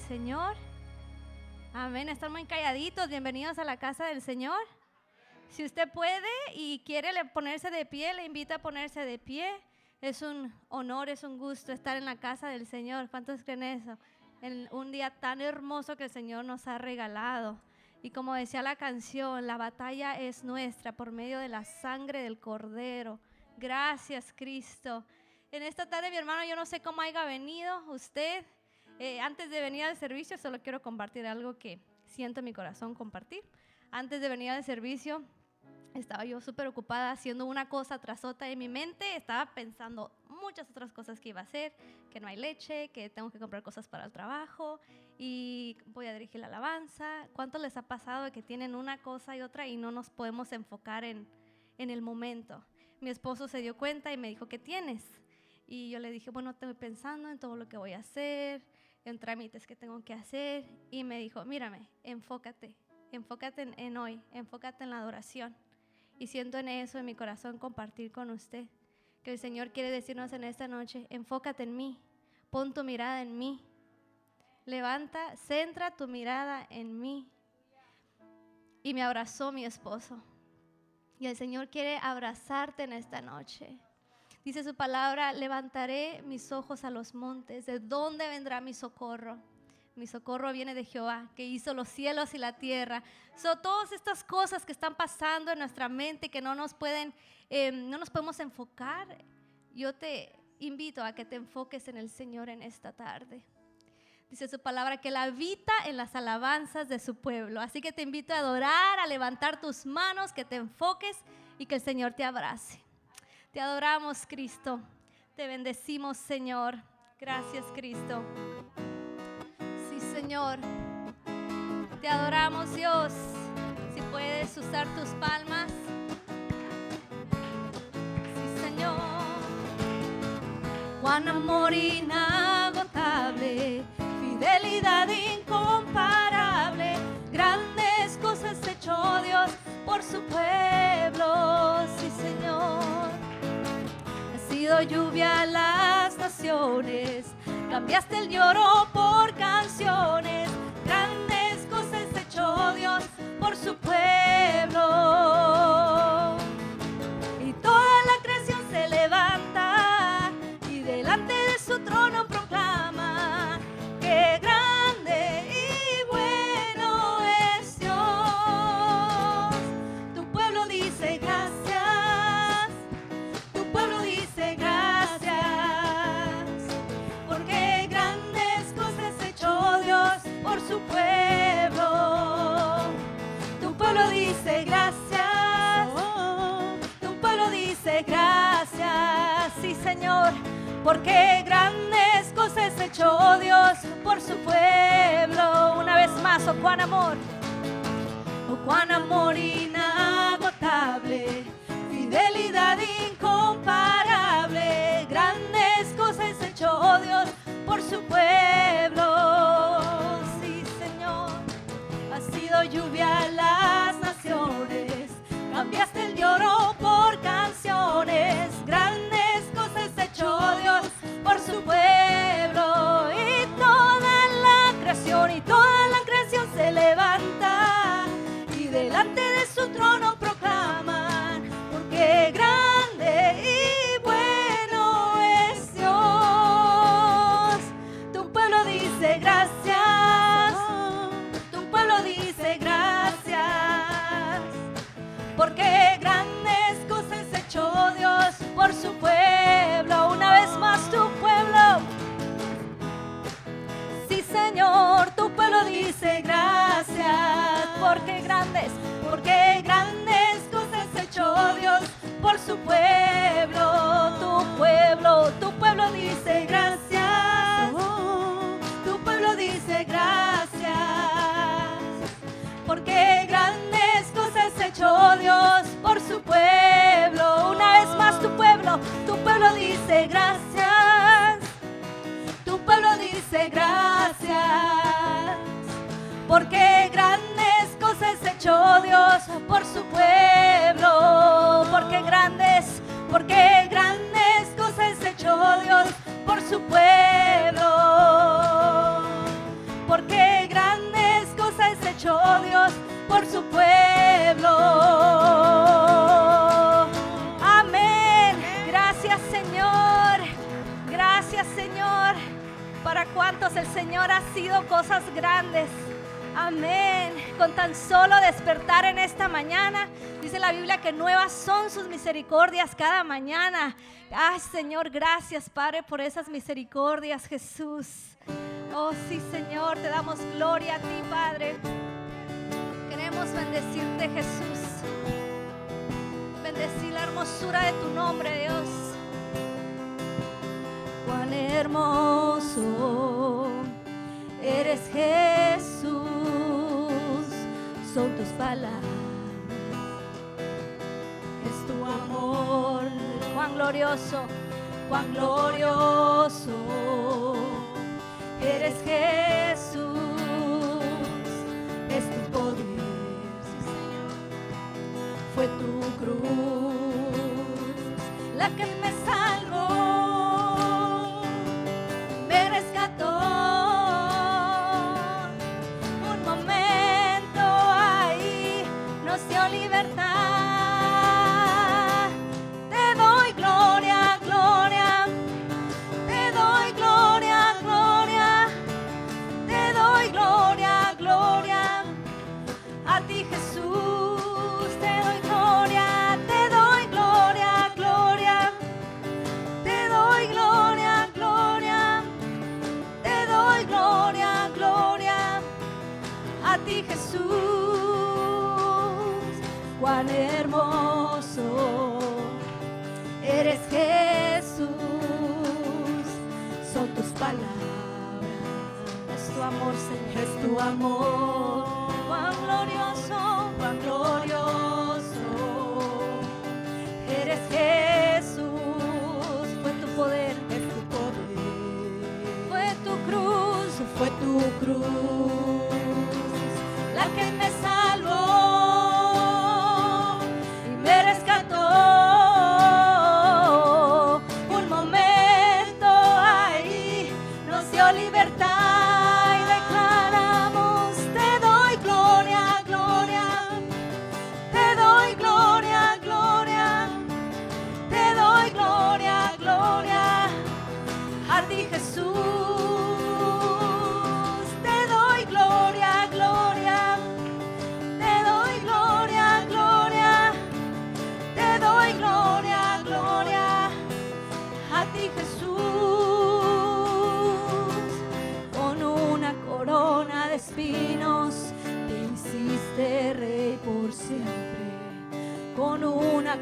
Señor. Amén. Están muy calladitos. Bienvenidos a la casa del Señor. Si usted puede y quiere ponerse de pie, le invito a ponerse de pie. Es un honor, es un gusto estar en la casa del Señor. ¿Cuántos creen eso? En un día tan hermoso que el Señor nos ha regalado. Y como decía la canción, la batalla es nuestra por medio de la sangre del Cordero. Gracias, Cristo. En esta tarde, mi hermano, yo no sé cómo haya venido usted. Eh, antes de venir al servicio, solo quiero compartir algo que siento en mi corazón compartir. Antes de venir al servicio, estaba yo súper ocupada haciendo una cosa tras otra en mi mente. Estaba pensando muchas otras cosas que iba a hacer, que no hay leche, que tengo que comprar cosas para el trabajo y voy a dirigir la alabanza. ¿Cuánto les ha pasado que tienen una cosa y otra y no nos podemos enfocar en, en el momento? Mi esposo se dio cuenta y me dijo, ¿qué tienes? Y yo le dije, bueno, estoy pensando en todo lo que voy a hacer, en trámites que tengo que hacer. Y me dijo, mírame, enfócate, enfócate en, hoy, enfócate en la adoración. Y siento en eso, en mi corazón, compartir con usted, que el Señor quiere decirnos en esta noche, enfócate en mí, pon tu mirada en mí, levanta, centra tu mirada en mí. Y me abrazó mi esposo. Y el Señor quiere abrazarte en esta noche. Dice su palabra, levantaré mis ojos a los montes. ¿De dónde vendrá mi socorro? Mi socorro viene de Jehová, que hizo los cielos y la tierra. Son todas estas cosas que están pasando en nuestra mente que no nos pueden, eh, no nos podemos enfocar. Yo te invito a que te enfoques en el Señor en esta tarde. Dice su palabra que Él habita en las alabanzas de su pueblo. Así que te invito a adorar, a levantar tus manos, que te enfoques y que el Señor te abrace. Te adoramos, Cristo. Te bendecimos, Señor. Gracias, Cristo. Señor. Te adoramos, Dios. Si puedes usar tus palmas. Sí, Señor. Juan amor inagotable, fidelidad incomparable, grandes cosas hecho Dios por su pueblo. Sí, Señor. Sido lluvia a las naciones Cambiaste el lloro por canciones, grandes cosas hecho Dios por su pueblo. Porque grandes cosas hecho Dios por su pueblo. Una vez más, oh cuán amor. Oh cuán amor inagotable. Fidelidad incomparable. Grandes cosas hecho Dios por su pueblo. Sí, Señor. Ha sido lluvia a las naciones. Cambiaste el lloro por canciones. Dios por su pueblo. Y toda la creación y toda la creación se levanta. Y delante de su trono porque grandes cosas hecho Dios por su pueblo. Tu pueblo, tu pueblo dice gracias. Tu pueblo dice gracias. Porque grandes cosas hecho Dios por su pueblo. Una vez más tu pueblo, tu pueblo dice gracias. Tu pueblo dice gracias. Porque grandes hecho Dios por su pueblo, porque grandes, porque grandes cosas hecho Dios por su pueblo, porque grandes cosas hecho Dios por su pueblo. Amén. Gracias Señor, gracias Señor. Para cuantos el Señor ha sido cosas grandes. Amén. Con tan solo despertar en esta mañana, dice la Biblia que nuevas son sus misericordias cada mañana. Ay, Señor, gracias, Padre, por esas misericordias, Jesús. Oh, sí, Señor, te damos gloria a ti, Padre. Queremos bendecirte, Jesús. Bendecir la hermosura de tu nombre, Dios. Cuán hermoso eres Jesús, son tus palabras, es tu amor, cuán glorioso, cuán glorioso. Eres Jesús, es tu poder, fue tu cruz la que me salvó, palabras, es tu amor, Señor, es tu amor. Cruz.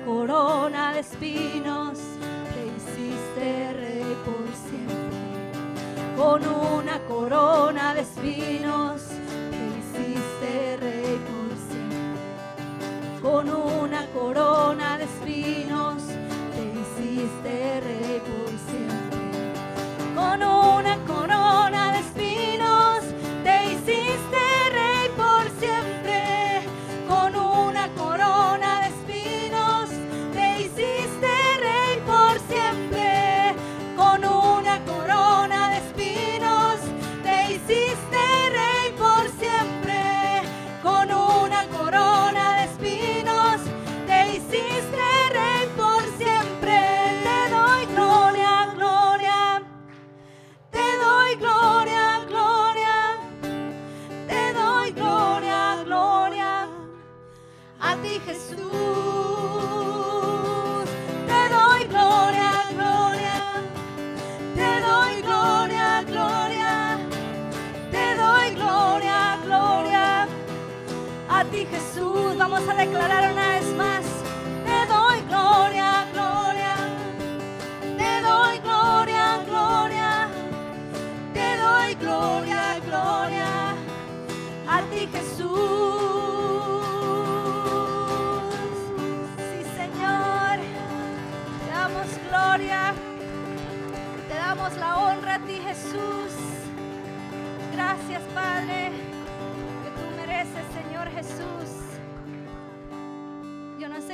Corona de espinos te hiciste rey por siempre. Con una corona de espinos te hiciste rey por siempre. Con una corona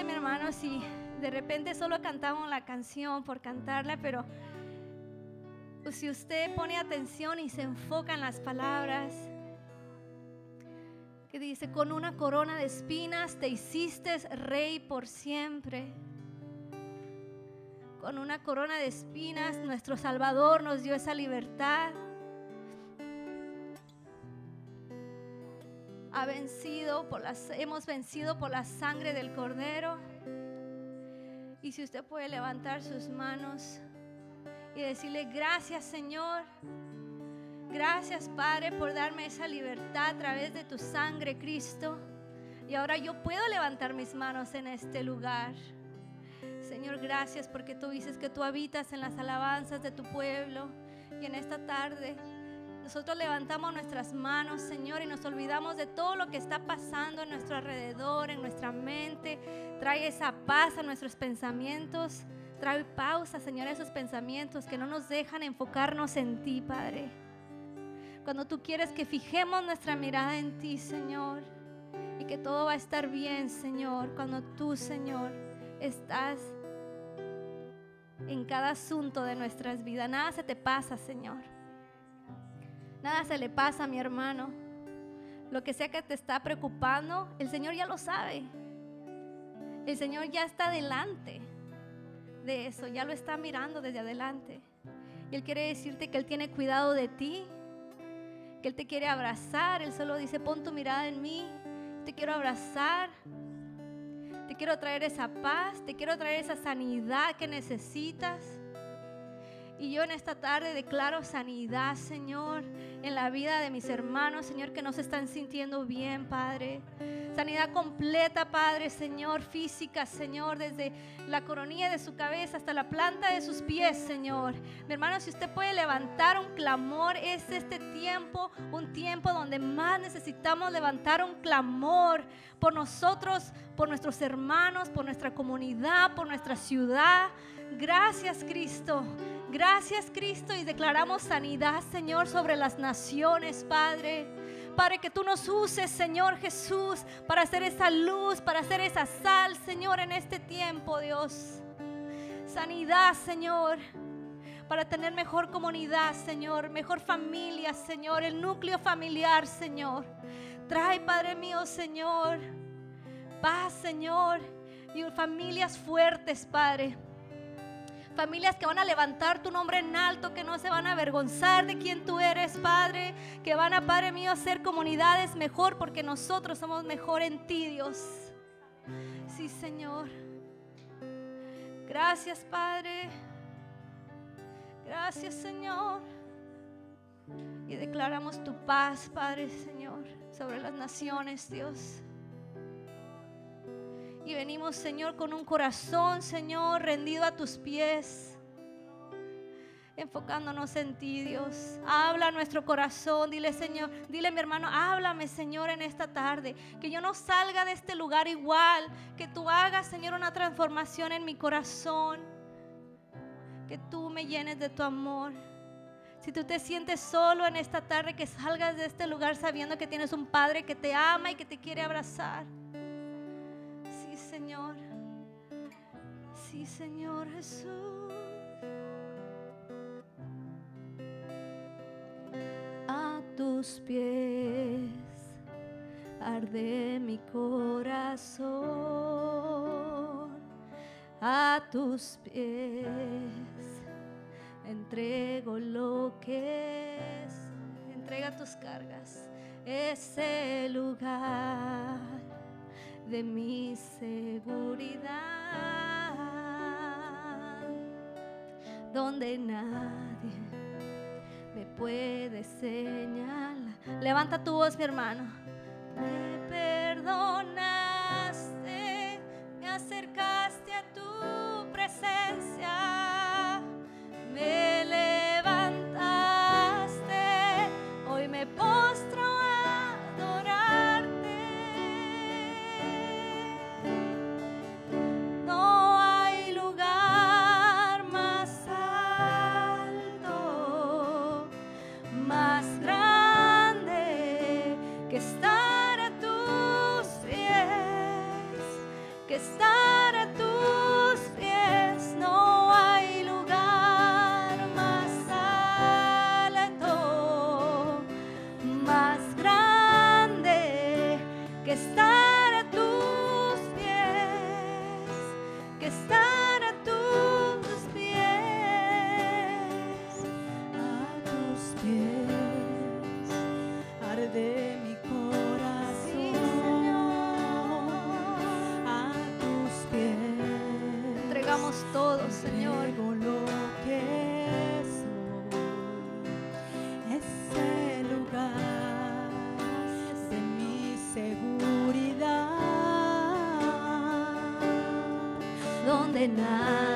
mi hermano, si de repente solo cantamos la canción por cantarla, pero si usted pone atención y se enfoca en las palabras, que dice, con una corona de espinas te hiciste rey por siempre. Con una corona de espinas nuestro Salvador nos dio esa libertad. Ha vencido por las, hemos vencido por la sangre del Cordero. Y si usted puede levantar sus manos y decirle, gracias Señor Gracias, Padre, por darme esa libertad a través de tu sangre, Cristo. Y ahora yo puedo levantar mis manos en este lugar. Señor, gracias porque tú dices que tú habitas en las alabanzas de tu pueblo. Y en esta tarde nosotros levantamos nuestras manos, Señor, y nos olvidamos de todo lo que está pasando en nuestro alrededor, en nuestra mente. Trae esa paz a nuestros pensamientos. Trae pausa, Señor, a esos pensamientos que no nos dejan enfocarnos en ti, Padre cuando tú quieres que fijemos nuestra mirada en ti, Señor, y que todo va a estar bien, Señor, cuando tú, Señor, estás en cada asunto de nuestras vidas. Nada se te pasa, Señor. Nada se le pasa a mi hermano. Lo que sea que te está preocupando, el Señor ya lo sabe. El Señor ya está delante de eso, ya lo está mirando desde adelante. Y Él quiere decirte que Él tiene cuidado de ti, que Él te quiere abrazar. Él solo dice, pon tu mirada en mí, te quiero abrazar. Te quiero traer esa paz, te quiero traer esa sanidad que necesitas. Y yo en esta tarde declaro sanidad, Señor, en la vida de mis hermanos, Señor, que no se están sintiendo bien, Padre. Sanidad completa, Padre, Señor, física, Señor, desde la coronilla de su cabeza hasta la planta de sus pies, Señor. Mi hermano, si usted puede levantar un clamor, es este tiempo, un tiempo donde más necesitamos levantar un clamor por nosotros, por nuestros hermanos, por nuestra comunidad, por nuestra ciudad. Gracias, Cristo. Gracias Cristo y declaramos sanidad, Señor, sobre las naciones, Padre. Padre, que tú nos uses, Señor Jesús, para hacer esa luz, para hacer esa sal, Señor, en este tiempo, Dios. Sanidad, Señor, para tener mejor comunidad, Señor, mejor familia, Señor, el núcleo familiar, Señor. Trae, Padre mío, Señor, paz, Señor, y familias fuertes, Padre familias que van a levantar tu nombre en alto, que no se van a avergonzar de quién tú eres, Padre, que van a, Padre mío, ser comunidades mejor porque nosotros somos mejor en ti, Dios. Sí, Señor. Gracias, Padre. Gracias, Señor. Y declaramos tu paz, Padre, Señor, sobre las naciones, Dios. Y venimos, Señor, con un corazón, Señor, rendido a tus pies. Enfocándonos en ti, Dios. Habla nuestro corazón. Dile, Señor, dile, mi hermano, háblame, Señor, en esta tarde. Que yo no salga de este lugar igual. Que tú hagas, Señor, una transformación en mi corazón. Que tú me llenes de tu amor. Si tú te sientes solo en esta tarde, que salgas de este lugar sabiendo que tienes un Padre que te ama y que te quiere abrazar. Señor. Sí, Señor Jesús. A tus pies arde mi corazón. A tus pies entrego lo que es. Entrega tus cargas. Ese lugar de mi seguridad, donde nadie me puede señalar. Levanta tu voz, mi hermano. Me perdonaste, me acercaste a tu presencia, me pena.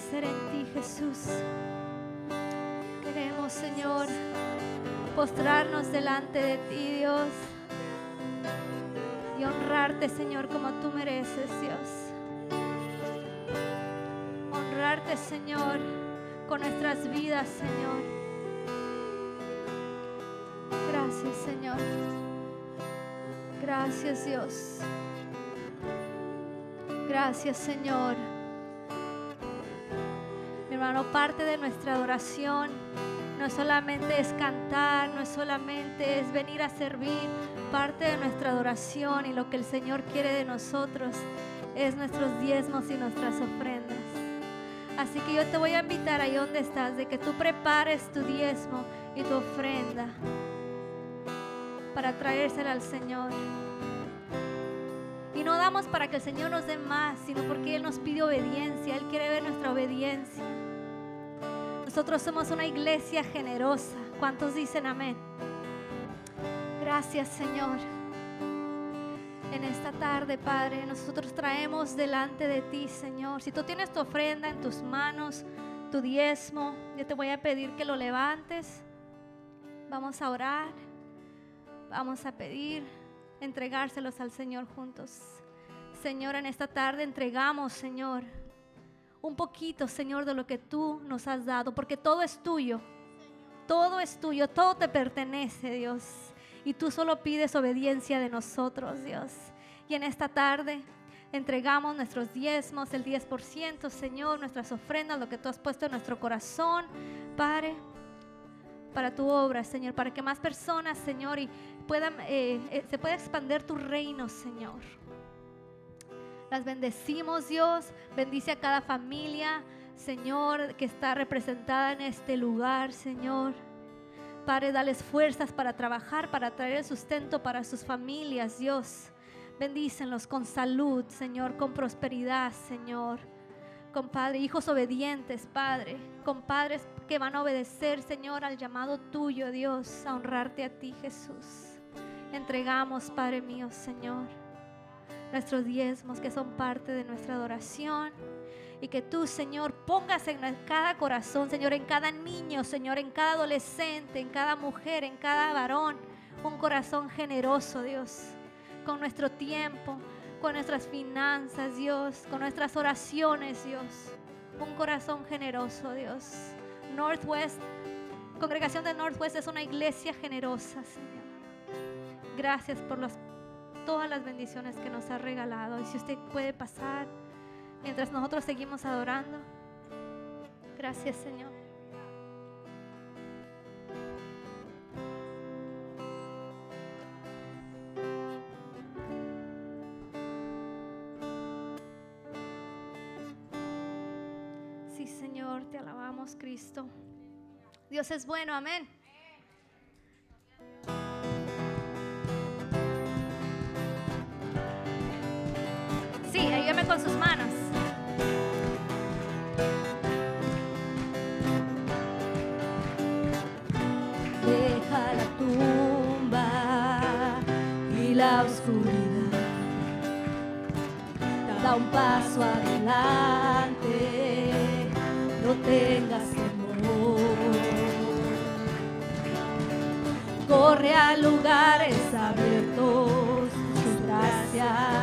permanecer en ti, Jesús. Queremos, Señor, postrarnos delante de ti, Dios, y honrarte, Señor, como tú mereces, Dios. Honrarte, Señor, con nuestras vidas, Señor. Gracias, Señor. Gracias, Dios. Gracias, Señor hermano, parte de nuestra adoración no es solamente es cantar, no es solamente es venir a servir, parte de nuestra adoración y lo que el Señor quiere de nosotros es nuestros diezmos y nuestras ofrendas. Así que yo te voy a invitar ahí donde estás, de que tú prepares tu diezmo y tu ofrenda para traérsela al Señor. Y no damos para que el Señor nos dé más, sino porque Él nos pide obediencia, Él quiere ver nuestra obediencia. Nosotros somos una iglesia generosa. ¿Cuántos dicen amén? Gracias, Señor. En esta tarde, Padre, nosotros traemos delante de ti, Señor. Si tú tienes tu ofrenda en tus manos, tu diezmo, yo te voy a pedir que lo levantes. Vamos a orar. Vamos a pedir entregárselos al Señor juntos. Señor, en esta tarde entregamos, Señor, un poquito, Señor, de lo que tú nos has dado, porque todo es tuyo. Todo es tuyo, todo te pertenece, Dios. Y tú solo pides obediencia de nosotros, Dios. Y en esta tarde entregamos nuestros diezmos, el 10%, Señor, nuestras ofrendas, lo que tú has puesto en nuestro corazón, Padre, para tu obra, Señor, para que más personas, Señor, y eh, eh, se pueda expandir tu reino, Señor. Las bendecimos, Dios. Bendice a cada familia, Señor, que está representada en este lugar, Señor. Padre, dales fuerzas para trabajar, para traer el sustento para sus familias, Dios. Bendícenlos con salud, Señor, con prosperidad, Señor. Con hijos obedientes, Padre. Con padres que van a obedecer, Señor, al llamado tuyo, Dios, a honrarte a ti, Jesús. Entregamos, Padre mío, Señor, nuestros diezmos que son parte de nuestra adoración. Y que tú, Señor, pongas en cada corazón, Señor, en cada niño, Señor, en cada adolescente, en cada mujer, en cada varón, un corazón generoso, Dios, con nuestro tiempo, con nuestras finanzas, Dios, con nuestras oraciones, Dios. Un corazón generoso, Dios. Northwest, congregación de Northwest es una iglesia generosa, Señor. Gracias por todas las bendiciones que nos ha regalado. Y si usted puede pasar mientras nosotros seguimos adorando. Gracias, Señor. Sí, Señor, te alabamos, Cristo. Dios es bueno, amén. Con sus manos. Deja la tumba y la oscuridad. Da un paso adelante, no tengas temor. Corre a lugares abiertos, su.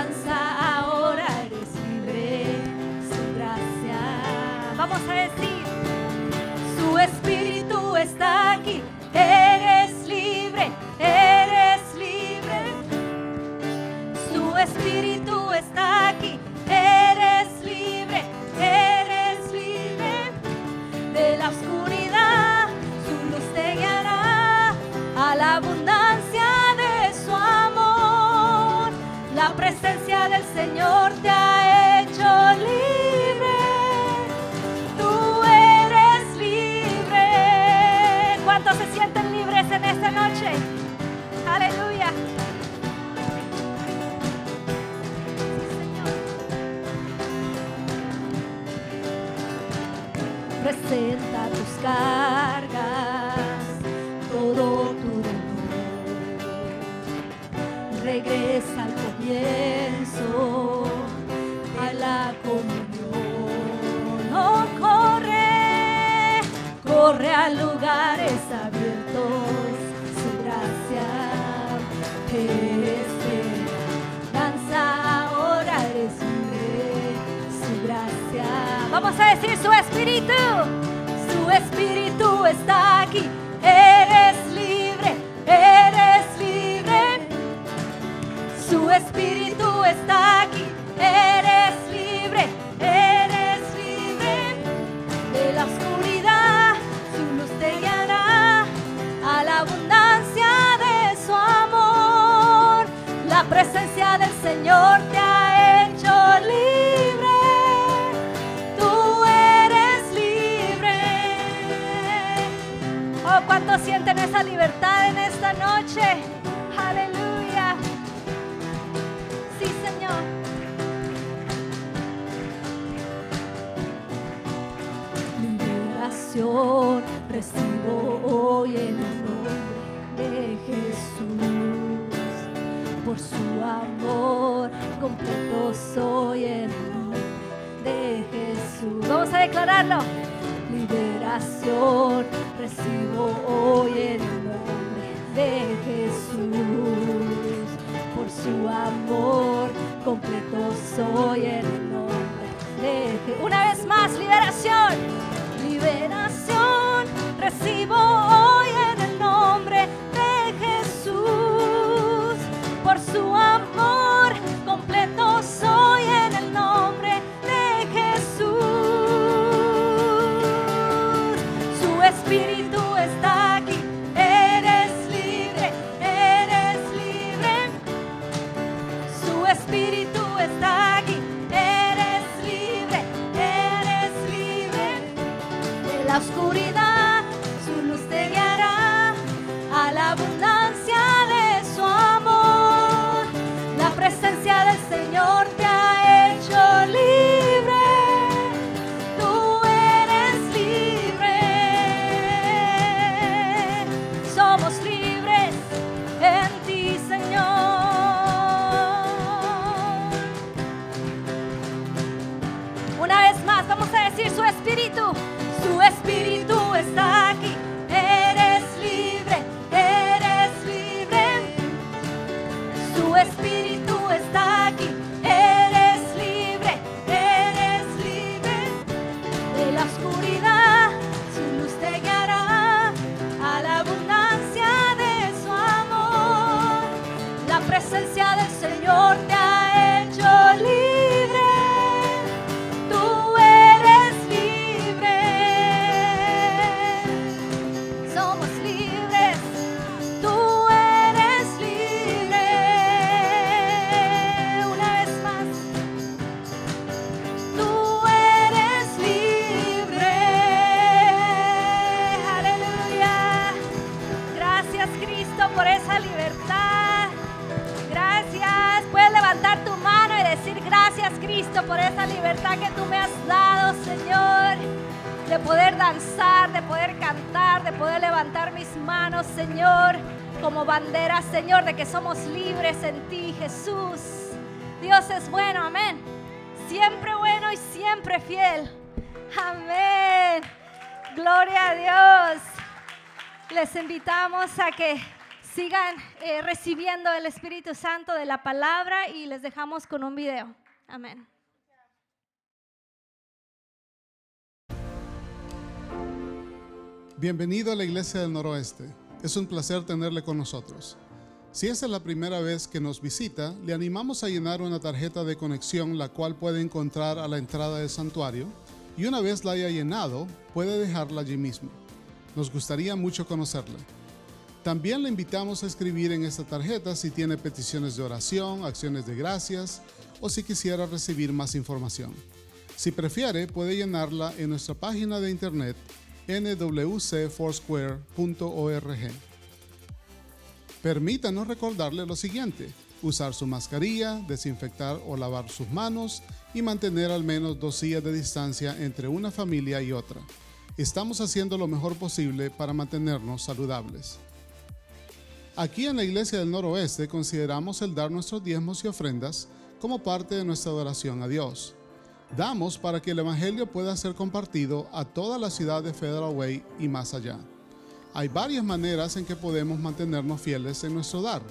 Danza ahora, eres libre, su gracia. Vamos a decir, Su espíritu está aquí. Señor te ha hecho libre. Tú eres libre. ¿cuántos se sienten libres en esta noche? Aleluya. Presenta tus cargas, lugares abiertos. Su gracia espera. Danza ahora, eres. Su gracia. Vamos a decir su espíritu. Su espíritu está aquí. Te ha hecho libre, tú eres libre. Oh, ¿Cuántos sienten esa libertad en esta noche? Aleluya. Sí, Señor. Liberación recibo hoy en el nombre de Jesús. Por su amor completo soy en nombre de Jesús. Vamos a declararlo. Liberación recibo hoy en el nombre de Jesús. Por su amor completo soy en el nombre de Jesús. Una vez más, liberación. Liberación recibo recibiendo el Espíritu Santo de la palabra y les dejamos con un video. Amén. Bienvenido a la Iglesia del Noroeste. Es un placer tenerle con nosotros. Si esta es la primera vez que nos visita, le animamos a llenar una tarjeta de conexión la cual puede encontrar a la entrada del santuario y una vez la haya llenado, puede dejarla allí mismo. Nos gustaría mucho conocerle. También le invitamos a escribir en esta tarjeta si tiene peticiones de oración, acciones de gracias o si quisiera recibir más información. Si prefiere, puede llenarla en nuestra página de internet nwcfoursquare.org. Permítanos recordarle lo siguiente, usar su mascarilla, desinfectar o lavar sus manos y mantener al menos dos días de distancia entre una familia y otra. Estamos haciendo lo mejor posible para mantenernos saludables. Aquí en la Iglesia del Noroeste consideramos el dar nuestros diezmos y ofrendas como parte de nuestra adoración a Dios. Damos para que el Evangelio pueda ser compartido a toda la ciudad de Federal Way y más allá. Hay varias maneras en que podemos mantenernos fieles en nuestro dar.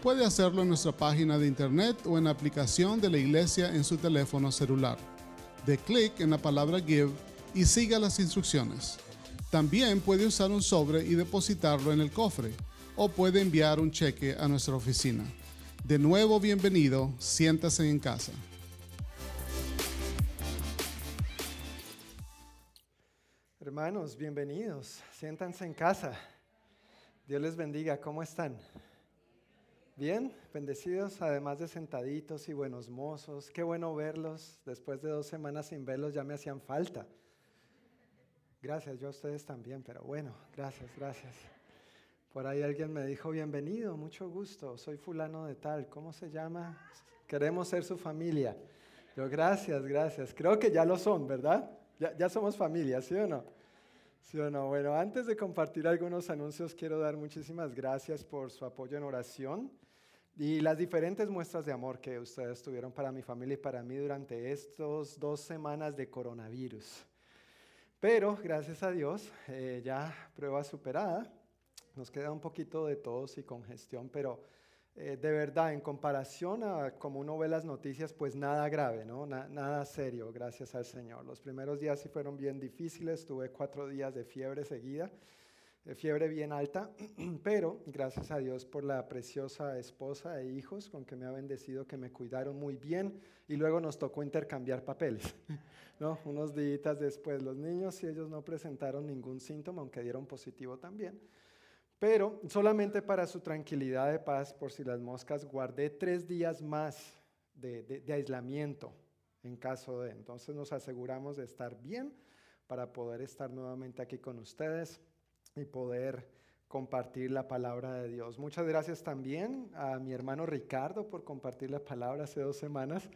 Puede hacerlo en nuestra página de internet o en la aplicación de la iglesia en su teléfono celular. De clic en la palabra Give y siga las instrucciones. También puede usar un sobre y depositarlo en el cofre o puede enviar un cheque a nuestra oficina. De nuevo, bienvenido, siéntase en casa. Hermanos, bienvenidos. Siéntanse en casa. Dios les bendiga. ¿Cómo están? Bien, bendecidos, además de sentaditos y buenos mozos. Qué bueno verlos. Después de dos semanas sin verlos ya me hacían falta. Gracias, yo a ustedes también, pero bueno, gracias, gracias. Por ahí alguien me dijo, bienvenido, mucho gusto, soy fulano de tal, ¿cómo se llama? Queremos ser su familia. Yo, gracias, gracias. Creo que ya lo son, ¿verdad? Ya, ya somos familia, ¿sí o no? ¿Sí o no? Bueno, antes de compartir algunos anuncios, quiero dar muchísimas gracias por su apoyo en oración y las diferentes muestras de amor que ustedes tuvieron para mi familia y para mí durante estos dos semanas de coronavirus. Pero gracias a Dios, eh, ya prueba superada. Nos queda un poquito de tos y congestión, pero eh, de verdad, en comparación a como uno ve las noticias, pues nada grave, ¿no? nada serio, gracias al Señor. Los primeros días sí fueron bien difíciles, tuve cuatro días de fiebre seguida, de fiebre bien alta, pero gracias a Dios por la preciosa esposa e hijos con que me ha bendecido, que me cuidaron muy bien y luego nos tocó intercambiar papeles. ¿no? Unos días después, los niños y ellos no presentaron ningún síntoma, aunque dieron positivo también. Pero solamente para su tranquilidad de paz, por si las moscas, guardé tres días más de, aislamiento en caso de. Entonces nos aseguramos de estar bien para poder estar nuevamente aquí con ustedes y poder compartir la palabra de Dios. Muchas gracias también a mi hermano Ricardo por compartir la palabra hace dos semanas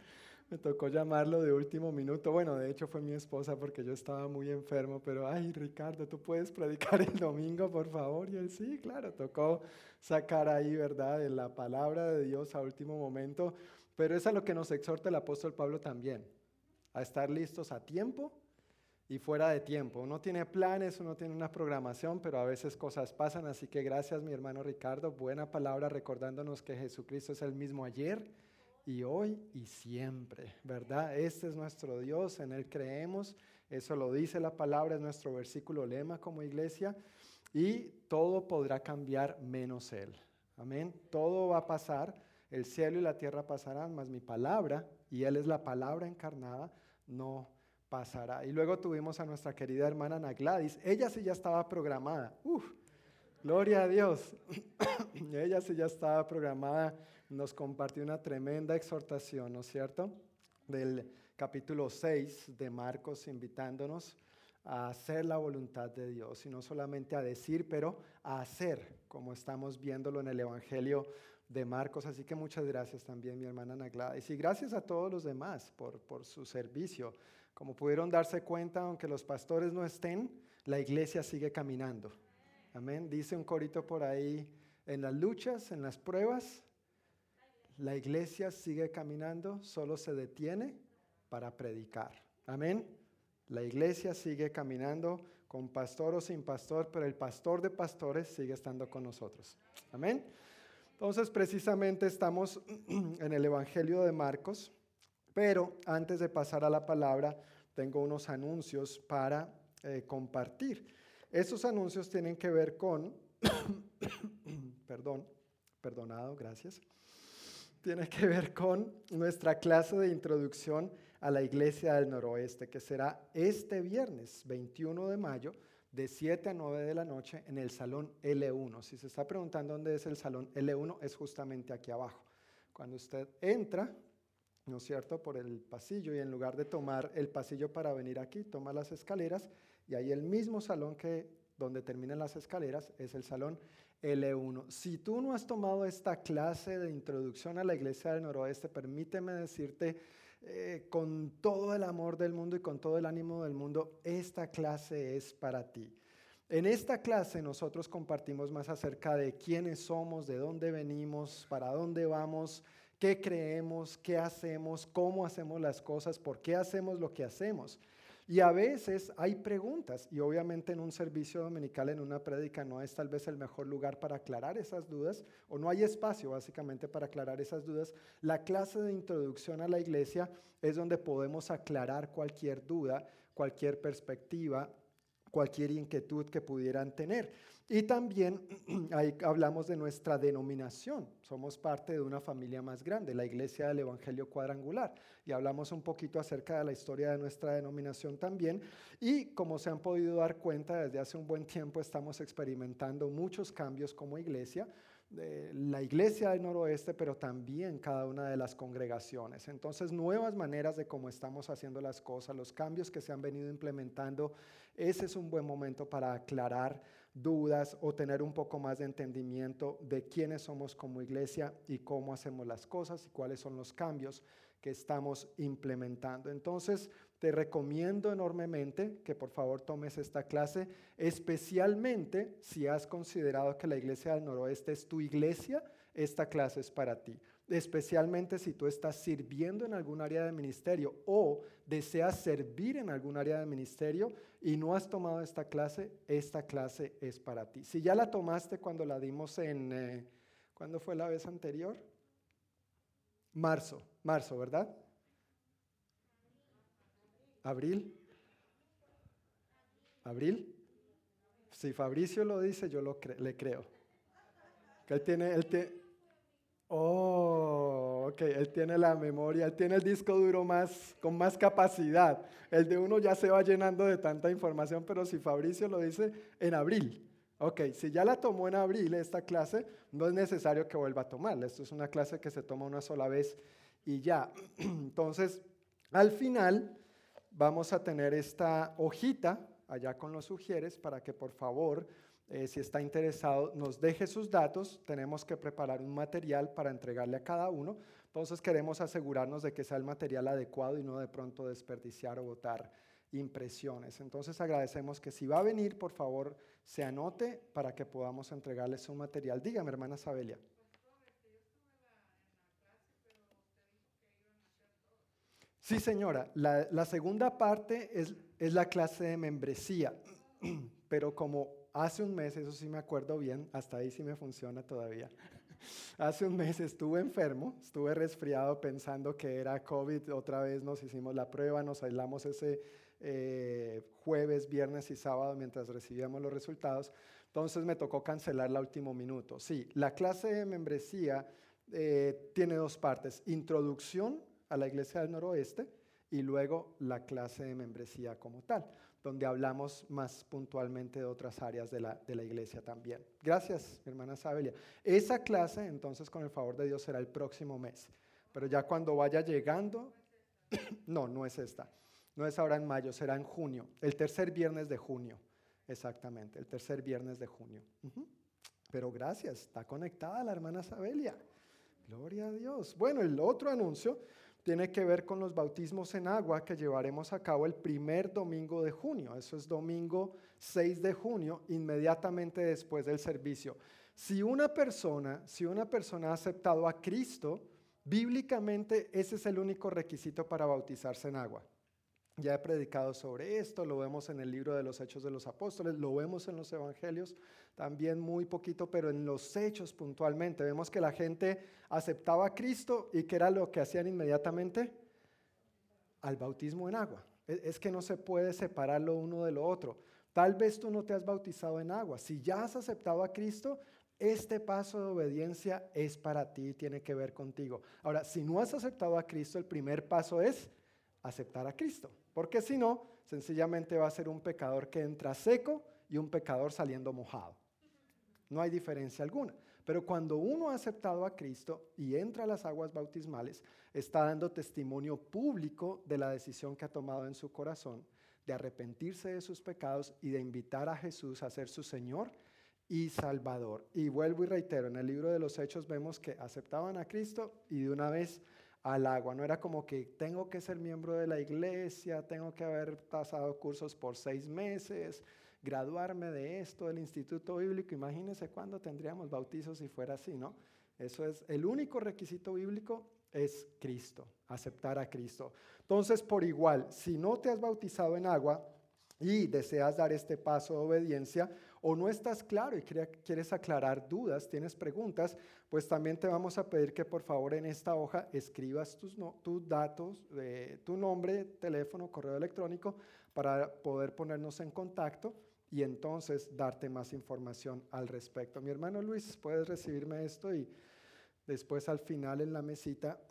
me tocó llamarlo de último minuto. Bueno, de hecho fue mi esposa porque yo estaba muy enfermo, pero, ay, Ricardo, ¿tú puedes predicar el domingo, por favor? Y él, sí, claro, tocó sacar ahí, ¿verdad?, de la palabra de Dios a último momento. Pero es a lo que nos exhorta el apóstol Pablo también, a estar listos a tiempo y fuera de tiempo. Uno tiene planes, uno tiene una programación, pero a veces cosas pasan. Así que gracias, mi hermano Ricardo. Buena palabra recordándonos que Jesucristo es el mismo ayer y hoy y siempre, ¿verdad? Este es nuestro Dios, en Él creemos, eso lo dice la palabra, es nuestro versículo lema como iglesia, y todo podrá cambiar menos Él. Amén. Todo va a pasar, el cielo y la tierra pasarán, mas mi palabra, y Él es la palabra encarnada, no pasará. Y luego tuvimos a nuestra querida hermana Ana Gladys, ella sí ya estaba programada. Uf, gloria a Dios. ella sí ya estaba programada nos compartió una tremenda exhortación, ¿no es cierto? Del capítulo 6 de Marcos, invitándonos a hacer la voluntad de Dios y no solamente a decir, pero a hacer, como estamos viéndolo en el Evangelio de Marcos. Así que muchas gracias también, mi hermana Ana Gladys. Y gracias a todos los demás por, por su servicio. Como pudieron darse cuenta, aunque los pastores no estén, la iglesia sigue caminando. Amén. Dice un corito por ahí, en las luchas, en las pruebas, la iglesia sigue caminando, solo se detiene para predicar. Amén. La iglesia sigue caminando con pastor o sin pastor, pero el pastor de pastores sigue estando con nosotros. Amén. Entonces, precisamente estamos en el Evangelio de Marcos, pero antes de pasar a la palabra, tengo unos anuncios para eh, compartir. Estos anuncios tienen que ver con, perdón, perdonado, gracias tiene que ver con nuestra clase de introducción a la Iglesia del Noroeste, que será este viernes 21 de mayo de 7 a 9 de la noche en el Salón L1. Si se está preguntando dónde es el Salón L1, es justamente aquí abajo. Cuando usted entra, ¿no es cierto?, por el pasillo y en lugar de tomar el pasillo para venir aquí, toma las escaleras y ahí el mismo salón que donde terminan las escaleras es el Salón L1. Si tú no has tomado esta clase de introducción a la Iglesia del Noroeste, permíteme decirte eh, con todo el amor del mundo y con todo el ánimo del mundo, esta clase es para ti. En esta clase nosotros compartimos más acerca de quiénes somos, de dónde venimos, para dónde vamos, qué creemos, qué hacemos, cómo hacemos las cosas, por qué hacemos lo que hacemos. Y a veces hay preguntas y obviamente en un servicio dominical, en una prédica, no es tal vez el mejor lugar para aclarar esas dudas o no hay espacio básicamente para aclarar esas dudas. La clase de introducción a la iglesia es donde podemos aclarar cualquier duda, cualquier perspectiva, cualquier inquietud que pudieran tener. Y también ahí hablamos de nuestra denominación. Somos parte de una familia más grande, la Iglesia del Evangelio Cuadrangular. Y hablamos un poquito acerca de la historia de nuestra denominación también. Y como se han podido dar cuenta, desde hace un buen tiempo estamos experimentando muchos cambios como iglesia la iglesia del noroeste, pero también cada una de las congregaciones. Entonces, nuevas maneras de cómo estamos haciendo las cosas, los cambios que se han venido implementando, ese es un buen momento para aclarar dudas o tener un poco más de entendimiento de quiénes somos como iglesia y cómo hacemos las cosas y cuáles son los cambios que estamos implementando. Entonces, te recomiendo enormemente que por favor tomes esta clase, especialmente si has considerado que la iglesia del noroeste es tu iglesia, esta clase es para ti. Especialmente si tú estás sirviendo en algún área de ministerio o deseas servir en algún área de ministerio y no has tomado esta clase, esta clase es para ti. Si ya la tomaste cuando la dimos en, eh, ¿cuándo fue la vez anterior? Marzo, marzo, ¿verdad? ¿Abril? ¿Abril? Si Fabricio lo dice, yo lo le creo. Que él tiene, oh, ok, él tiene la memoria, él tiene el disco duro más, con más capacidad. El de uno ya se va llenando de tanta información, pero si Fabricio lo dice en abril. Ok, si ya la tomó en abril esta clase, no es necesario que vuelva a tomarla. Esto es una clase que se toma una sola vez y ya. Entonces, al final, vamos a tener esta hojita allá con los sugieres para que por favor, eh, si está interesado, nos deje sus datos. Tenemos que preparar un material para entregarle a cada uno. Entonces queremos asegurarnos de que sea el material adecuado y no de pronto desperdiciar o botar impresiones. Entonces agradecemos que si va a venir, por favor, se anote para que podamos entregarle su material. Dígame, hermana Sabelia. Sí, señora. La, segunda parte es, es, la clase de membresía, pero como hace un mes, eso sí me acuerdo bien, hasta ahí sí me funciona todavía. Hace un mes estuve enfermo, estuve resfriado pensando que era COVID, otra vez nos hicimos la prueba, nos aislamos ese eh, jueves, viernes y sábado mientras recibíamos los resultados, entonces me tocó cancelar la último minuto. Sí, la clase de membresía eh, tiene dos partes, introducción a la Iglesia del Noroeste y luego la clase de membresía como tal, donde hablamos más puntualmente de otras áreas de la, de la iglesia también. Gracias, hermana Sabelia. Esa clase, entonces, con el favor de Dios, será el próximo mes. Pero ya cuando vaya llegando, no, no es esta. No es ahora en mayo, será en junio, el tercer viernes de junio, exactamente, el tercer viernes de junio. Pero gracias, está conectada la hermana Sabelia. Gloria a Dios. Bueno, el otro anuncio tiene que ver con los bautismos en agua que llevaremos a cabo el primer domingo de junio. Eso es domingo 6 de junio, inmediatamente después del servicio. Si una persona, si una persona ha aceptado a Cristo, bíblicamente ese es el único requisito para bautizarse en agua. Ya he predicado sobre esto, lo vemos en el libro de los Hechos de los Apóstoles, lo vemos en los Evangelios, también muy poquito, pero en los Hechos puntualmente. Vemos que la gente aceptaba a Cristo y que era lo que hacían inmediatamente al bautismo en agua. E, es que no se puede separar lo uno de lo otro. Tal vez tú no te has bautizado en agua. Si ya has aceptado a Cristo, este paso de obediencia es para ti, tiene que ver contigo. Ahora, si no has aceptado a Cristo, el primer paso es aceptar a Cristo. Porque si no, sencillamente va a ser un pecador que entra seco y un pecador saliendo mojado. No hay diferencia alguna. Pero cuando uno ha aceptado a Cristo y entra a las aguas bautismales, está dando testimonio público de la decisión que ha tomado en su corazón de arrepentirse de sus pecados y de invitar a Jesús a ser su Señor y Salvador. Y vuelvo y reitero, en el libro de los Hechos vemos que aceptaban a Cristo y de una vez al agua. No era como que tengo que ser miembro de la iglesia, tengo que haber pasado cursos por seis meses, graduarme de esto, del Instituto Bíblico. Imagínense cuándo tendríamos bautizos si fuera así, ¿no? Eso es el único requisito bíblico es Cristo, aceptar a Cristo. Entonces, por igual, si no te has bautizado en agua, y deseas dar este paso de obediencia o no estás claro y quieres aclarar dudas, tienes preguntas, pues también te vamos a pedir que por favor en esta hoja escribas tus, datos, tu nombre, teléfono, correo electrónico para poder ponernos en contacto y entonces darte más información al respecto. Mi hermano Luis, puedes recibirme esto y después al final en la mesita,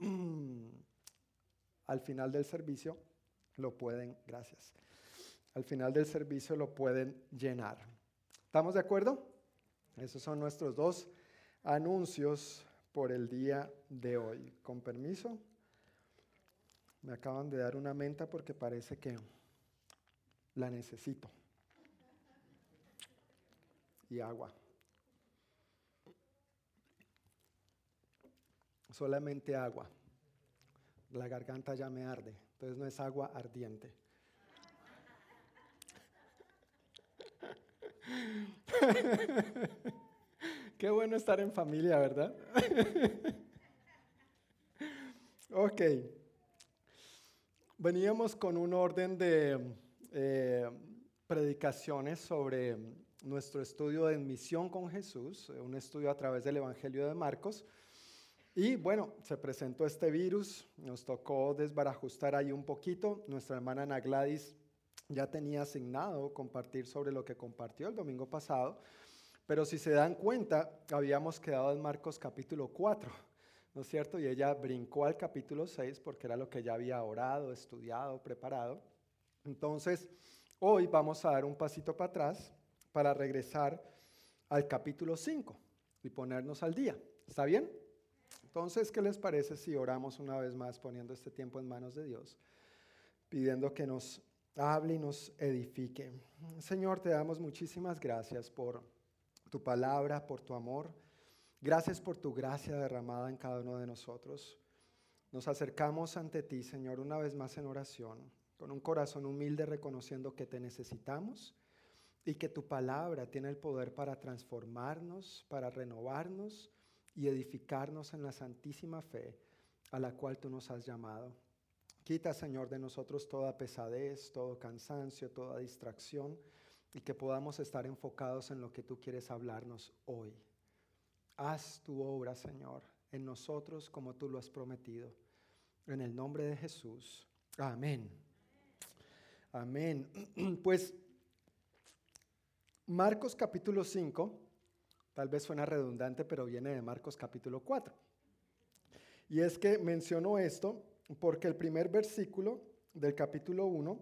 al final del servicio, lo pueden, gracias, al final del servicio lo pueden llenar. ¿Estamos de acuerdo? Esos son nuestros dos anuncios por el día de hoy. Con permiso, me acaban de dar una menta porque parece que la necesito. Y agua. Solamente agua. La garganta ya me arde, entonces no es agua ardiente. Qué bueno estar en familia, ¿verdad? ok. Veníamos con un orden de eh, predicaciones sobre nuestro estudio de misión con Jesús, un estudio a través del Evangelio de Marcos. Y bueno, se presentó este virus, nos tocó desbarajustar ahí un poquito. Nuestra hermana Ana Gladys ya tenía asignado compartir sobre lo que compartió el domingo pasado, pero si se dan cuenta, habíamos quedado en Marcos capítulo 4, ¿no es cierto? Y ella brincó al capítulo 6 porque era lo que ya había orado, estudiado, preparado. Entonces, hoy vamos a dar un pasito para atrás para regresar al capítulo 5 y ponernos al día. ¿Está bien? Entonces, ¿qué les parece si oramos una vez más poniendo este tiempo en manos de Dios, pidiendo que nos hable y nos edifique. Señor, te damos muchísimas gracias por tu palabra, por tu amor. Gracias por tu gracia derramada en cada uno de nosotros. Nos acercamos ante ti, Señor, una vez más en oración, con un corazón humilde reconociendo que te necesitamos y que tu palabra tiene el poder para transformarnos, para renovarnos y edificarnos en la santísima fe a la cual tú nos has llamado. Quita, Señor, de nosotros toda pesadez, todo cansancio, toda distracción y que podamos estar enfocados en lo que tú quieres hablarnos hoy. Haz tu obra, Señor, en nosotros como tú lo has prometido. En el nombre de Jesús. Amén. Amén. Pues Marcos capítulo 5, tal vez suena redundante, pero viene de Marcos capítulo 4. Y es que menciono esto porque el primer versículo del capítulo 1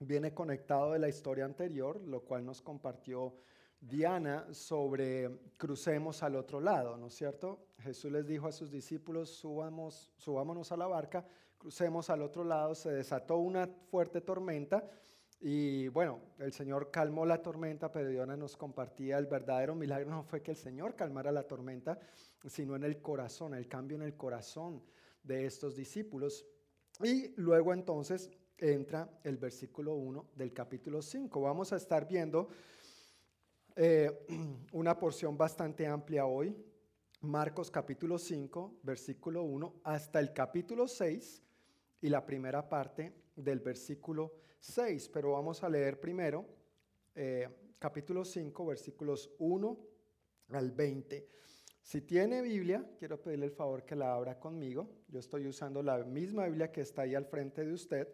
viene conectado de la historia anterior, lo cual nos compartió Diana sobre crucemos al otro lado, ¿no es cierto? Jesús les dijo a sus discípulos, subámonos a la barca, crucemos al otro lado, se desató una fuerte tormenta y bueno, el Señor calmó la tormenta, pero Diana nos compartía el verdadero milagro no fue que el Señor calmara la tormenta, sino en el corazón, el cambio en el corazón de estos discípulos. Y luego entonces entra el versículo 1 del capítulo 5. Vamos a estar viendo eh, una porción bastante amplia hoy, Marcos capítulo 5, versículo 1, hasta el capítulo 6 y la primera parte del versículo 6. Pero vamos a leer primero eh, capítulo 5, versículos 1 al 20. Si tiene Biblia, quiero pedirle el favor que la abra conmigo. Yo estoy usando la misma Biblia que está ahí al frente de usted.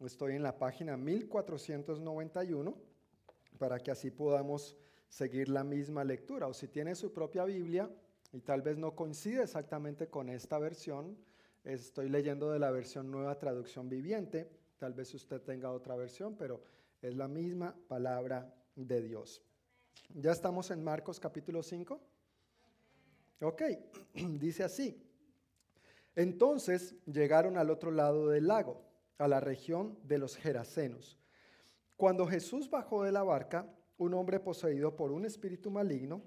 Estoy en la página 1491 para que así podamos seguir la misma lectura. O si tiene su propia Biblia y tal vez no coincide exactamente con esta versión, estoy leyendo de la versión nueva traducción viviente. Tal vez usted tenga otra versión, pero es la misma palabra de Dios. Ya estamos en Marcos capítulo 5. Ok, dice así. Entonces llegaron al otro lado del lago, a la región de los Gerasenos. Cuando Jesús bajó de la barca, un hombre poseído por un espíritu maligno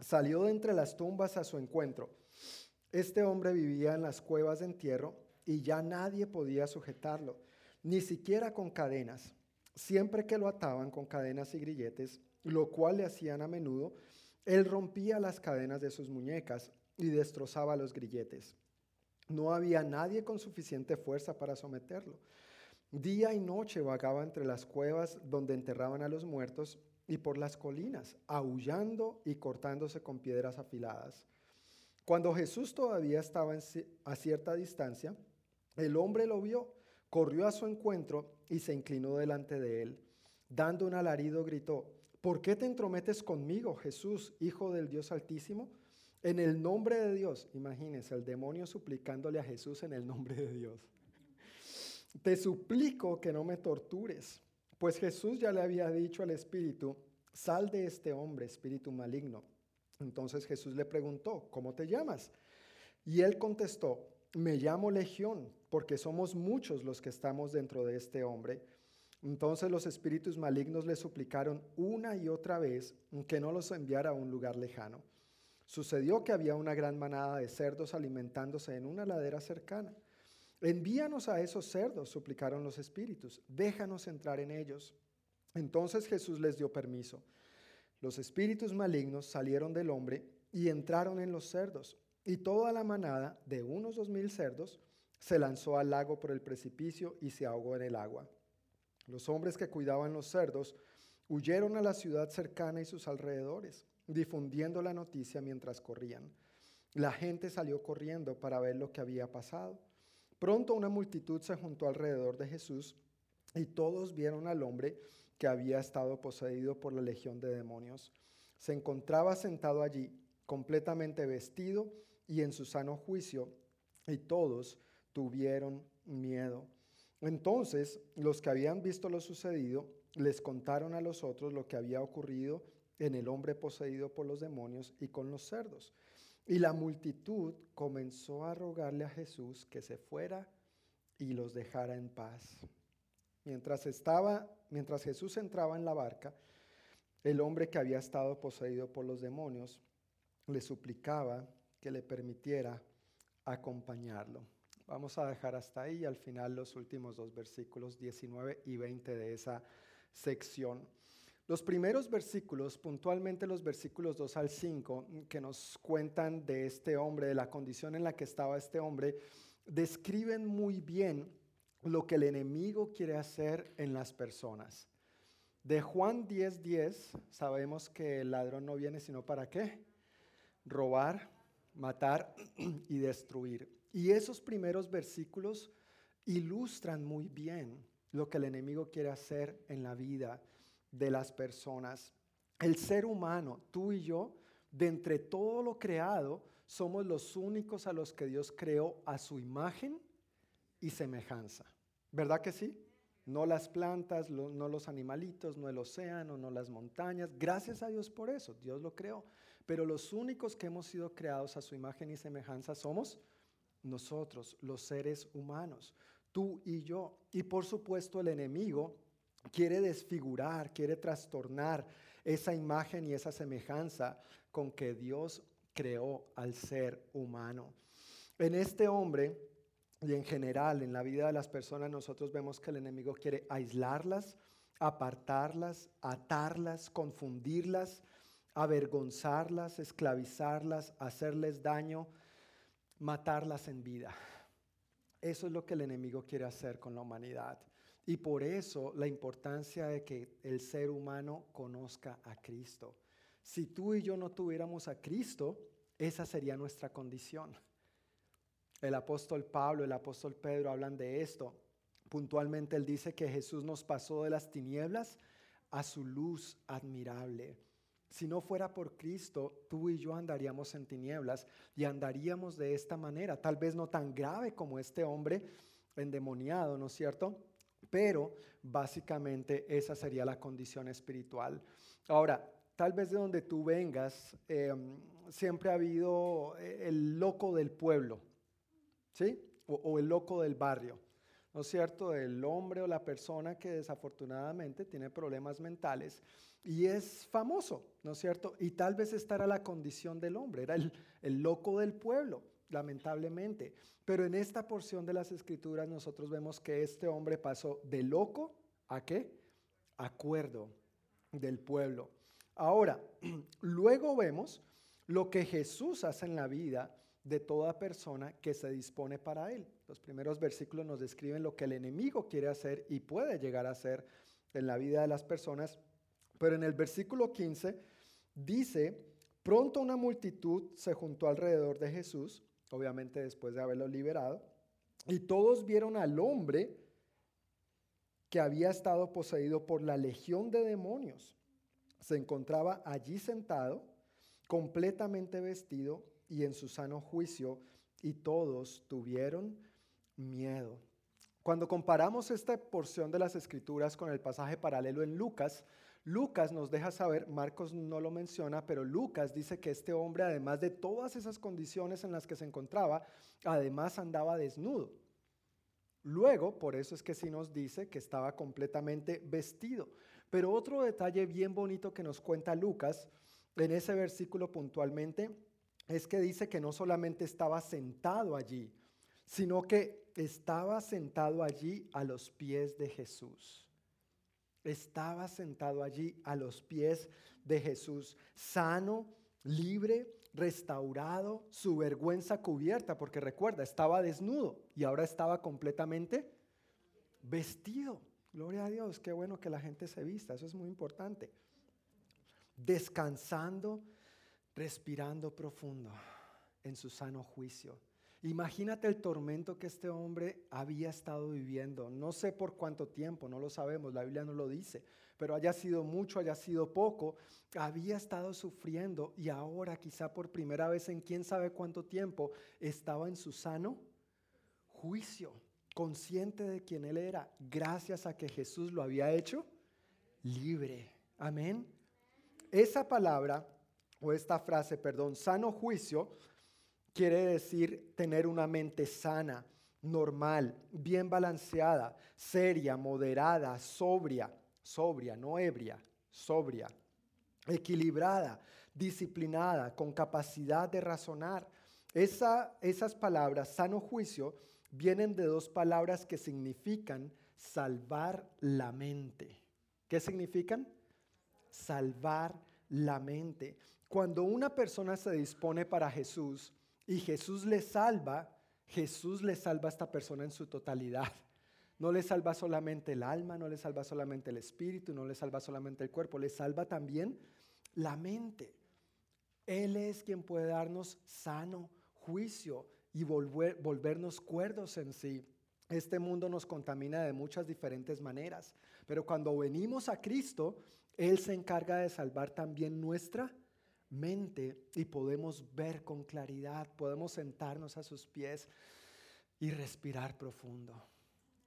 salió de entre las tumbas a su encuentro. Este hombre vivía en las cuevas de entierro y ya nadie podía sujetarlo, ni siquiera con cadenas. Siempre que lo ataban con cadenas y grilletes, lo cual le hacían a menudo, él rompía las cadenas de sus muñecas y destrozaba los grilletes. No había nadie con suficiente fuerza para someterlo. Día y noche vagaba entre las cuevas donde enterraban a los muertos y por las colinas, aullando y cortándose con piedras afiladas. Cuando Jesús todavía estaba a cierta distancia, el hombre lo vio, corrió a su encuentro y se inclinó delante de él. Dando un alarido, gritó, ¿Por qué te entrometes conmigo, Jesús, Hijo del Dios Altísimo? En el nombre de Dios, imagínense, el demonio suplicándole a Jesús en el nombre de Dios. Te suplico que no me tortures, pues Jesús ya le había dicho al espíritu, sal de este hombre, espíritu maligno. Entonces Jesús le preguntó, ¿cómo te llamas? Y él contestó, me llamo Legión, porque somos muchos los que estamos dentro de este hombre. Entonces los espíritus malignos le suplicaron una y otra vez que no los enviara a un lugar lejano. Sucedió que había una gran manada de cerdos alimentándose en una ladera cercana. Envíanos a esos cerdos, suplicaron los espíritus, déjanos entrar en ellos. Entonces Jesús les dio permiso. Los espíritus malignos salieron del hombre y entraron en los cerdos, y toda la manada de unos dos mil cerdos se lanzó al lago por el precipicio y se ahogó en el agua. Los hombres que cuidaban los cerdos huyeron a la ciudad cercana y sus alrededores, difundiendo la noticia mientras corrían. La gente salió corriendo para ver lo que había pasado. Pronto una multitud se juntó alrededor de Jesús y todos vieron al hombre que había estado poseído por la legión de demonios. Se encontraba sentado allí, completamente vestido y en su sano juicio, y todos tuvieron miedo. Entonces los que habían visto lo sucedido les contaron a los otros lo que había ocurrido en el hombre poseído por los demonios y con los cerdos. Y la multitud comenzó a rogarle a Jesús que se fuera y los dejara en paz. Mientras estaba, mientras Jesús entraba en la barca, el hombre que había estado poseído por los demonios le suplicaba que le permitiera acompañarlo. Vamos a dejar hasta ahí al final los últimos dos versículos 19 y 20 de esa sección. Los primeros versículos, puntualmente los versículos 2 al 5, que nos cuentan de este hombre, de la condición en la que estaba este hombre, describen muy bien lo que el enemigo quiere hacer en las personas. De Juan 10:10 10, sabemos que el ladrón no viene sino para qué? Robar, matar y destruir. Y esos primeros versículos ilustran muy bien lo que el enemigo quiere hacer en la vida de las personas. El ser humano, tú y yo, de entre todo lo creado, somos los únicos a los que Dios creó a su imagen y semejanza. ¿Verdad que sí? No las plantas, no los animalitos, no el océano, no las montañas. Gracias a Dios por eso, Dios lo creó. Pero los únicos que hemos sido creados a su imagen y semejanza somos nosotros, los seres humanos, tú y yo. Y por supuesto el enemigo quiere desfigurar, quiere trastornar esa imagen y esa semejanza con que Dios creó al ser humano. En este hombre y en general en la vida de las personas nosotros vemos que el enemigo quiere aislarlas, apartarlas, atarlas, confundirlas, avergonzarlas, esclavizarlas, hacerles daño, matarlas en vida. Eso es lo que el enemigo quiere hacer con la humanidad. Y por eso la importancia de que el ser humano conozca a Cristo. Si tú y yo no tuviéramos a Cristo, esa sería nuestra condición. El apóstol Pablo, el apóstol Pedro hablan de esto. Puntualmente él dice que Jesús nos pasó de las tinieblas a su luz admirable. Si no fuera por Cristo, tú y yo andaríamos en tinieblas y andaríamos de esta manera, tal vez no tan grave como este hombre endemoniado, ¿no es cierto? Pero básicamente esa sería la condición espiritual. Ahora, tal vez de donde tú vengas, em, siempre ha habido eh, el loco del pueblo, ¿sí? o el loco del barrio. ¿No es cierto?, el hombre o la persona que desafortunadamente tiene problemas mentales y es famoso, ¿no es cierto? Y tal vez esta era la condición del hombre, era el, el loco del pueblo, lamentablemente. Pero en esta porción de las escrituras nosotros vemos que este hombre pasó de loco a qué? Acuerdo del pueblo. Ahora, luego vemos lo que Jesús hace en la vida de toda persona que se dispone para él. Los primeros versículos nos describen lo que el enemigo quiere hacer y puede llegar a hacer en la vida de las personas, pero en el versículo 15 dice, pronto una multitud se juntó alrededor de Jesús, obviamente después de haberlo liberado, y todos vieron al hombre que había estado poseído por la legión de demonios. Se encontraba allí sentado, completamente vestido y en su sano juicio, y todos tuvieron miedo. Cuando comparamos esta porción de las escrituras con el pasaje paralelo en Lucas, Lucas nos deja saber, Marcos no lo menciona, pero Lucas dice que este hombre, además de todas esas condiciones en las que se encontraba, además andaba desnudo. Luego, por eso es que sí nos dice que estaba completamente vestido. Pero otro detalle bien bonito que nos cuenta Lucas en ese versículo puntualmente es que dice que no solamente estaba sentado allí, sino que estaba sentado allí a los pies de Jesús. Estaba sentado allí a los pies de Jesús, sano, libre, restaurado, su vergüenza cubierta, porque recuerda, estaba desnudo y ahora estaba completamente vestido. Gloria a Dios, qué bueno que la gente se vista, eso es muy importante. Descansando, respirando profundo en su sano juicio. Imagínate el tormento que este hombre había estado viviendo. No sé por cuánto tiempo, no lo sabemos, la Biblia no lo dice, pero haya sido mucho, haya sido poco, había estado sufriendo y ahora quizá por primera vez en quién sabe cuánto tiempo estaba en su sano juicio, consciente de quién él era, gracias a que Jesús lo había hecho libre. Amén. Esa palabra o esta frase, perdón, sano juicio, quiere decir tener una mente sana, normal, bien balanceada, seria, moderada, sobria, sobria, no ebria, sobria, equilibrada, disciplinada, con capacidad de razonar. esas palabras, sano juicio, vienen de dos palabras que significan salvar la mente. ¿Qué significan? Salvar la mente. Cuando una persona se dispone para Jesús, y Jesús le salva, Jesús le salva a esta persona en su totalidad. No le salva solamente el alma, no le salva solamente el espíritu, no le salva solamente el cuerpo, le salva también la mente. Él es quien puede darnos sano juicio y volver, volvernos cuerdos en sí. Este mundo nos contamina de muchas diferentes maneras, pero cuando venimos a Cristo, Él se encarga de salvar también nuestra mente y podemos ver con claridad, podemos sentarnos a sus pies y respirar profundo.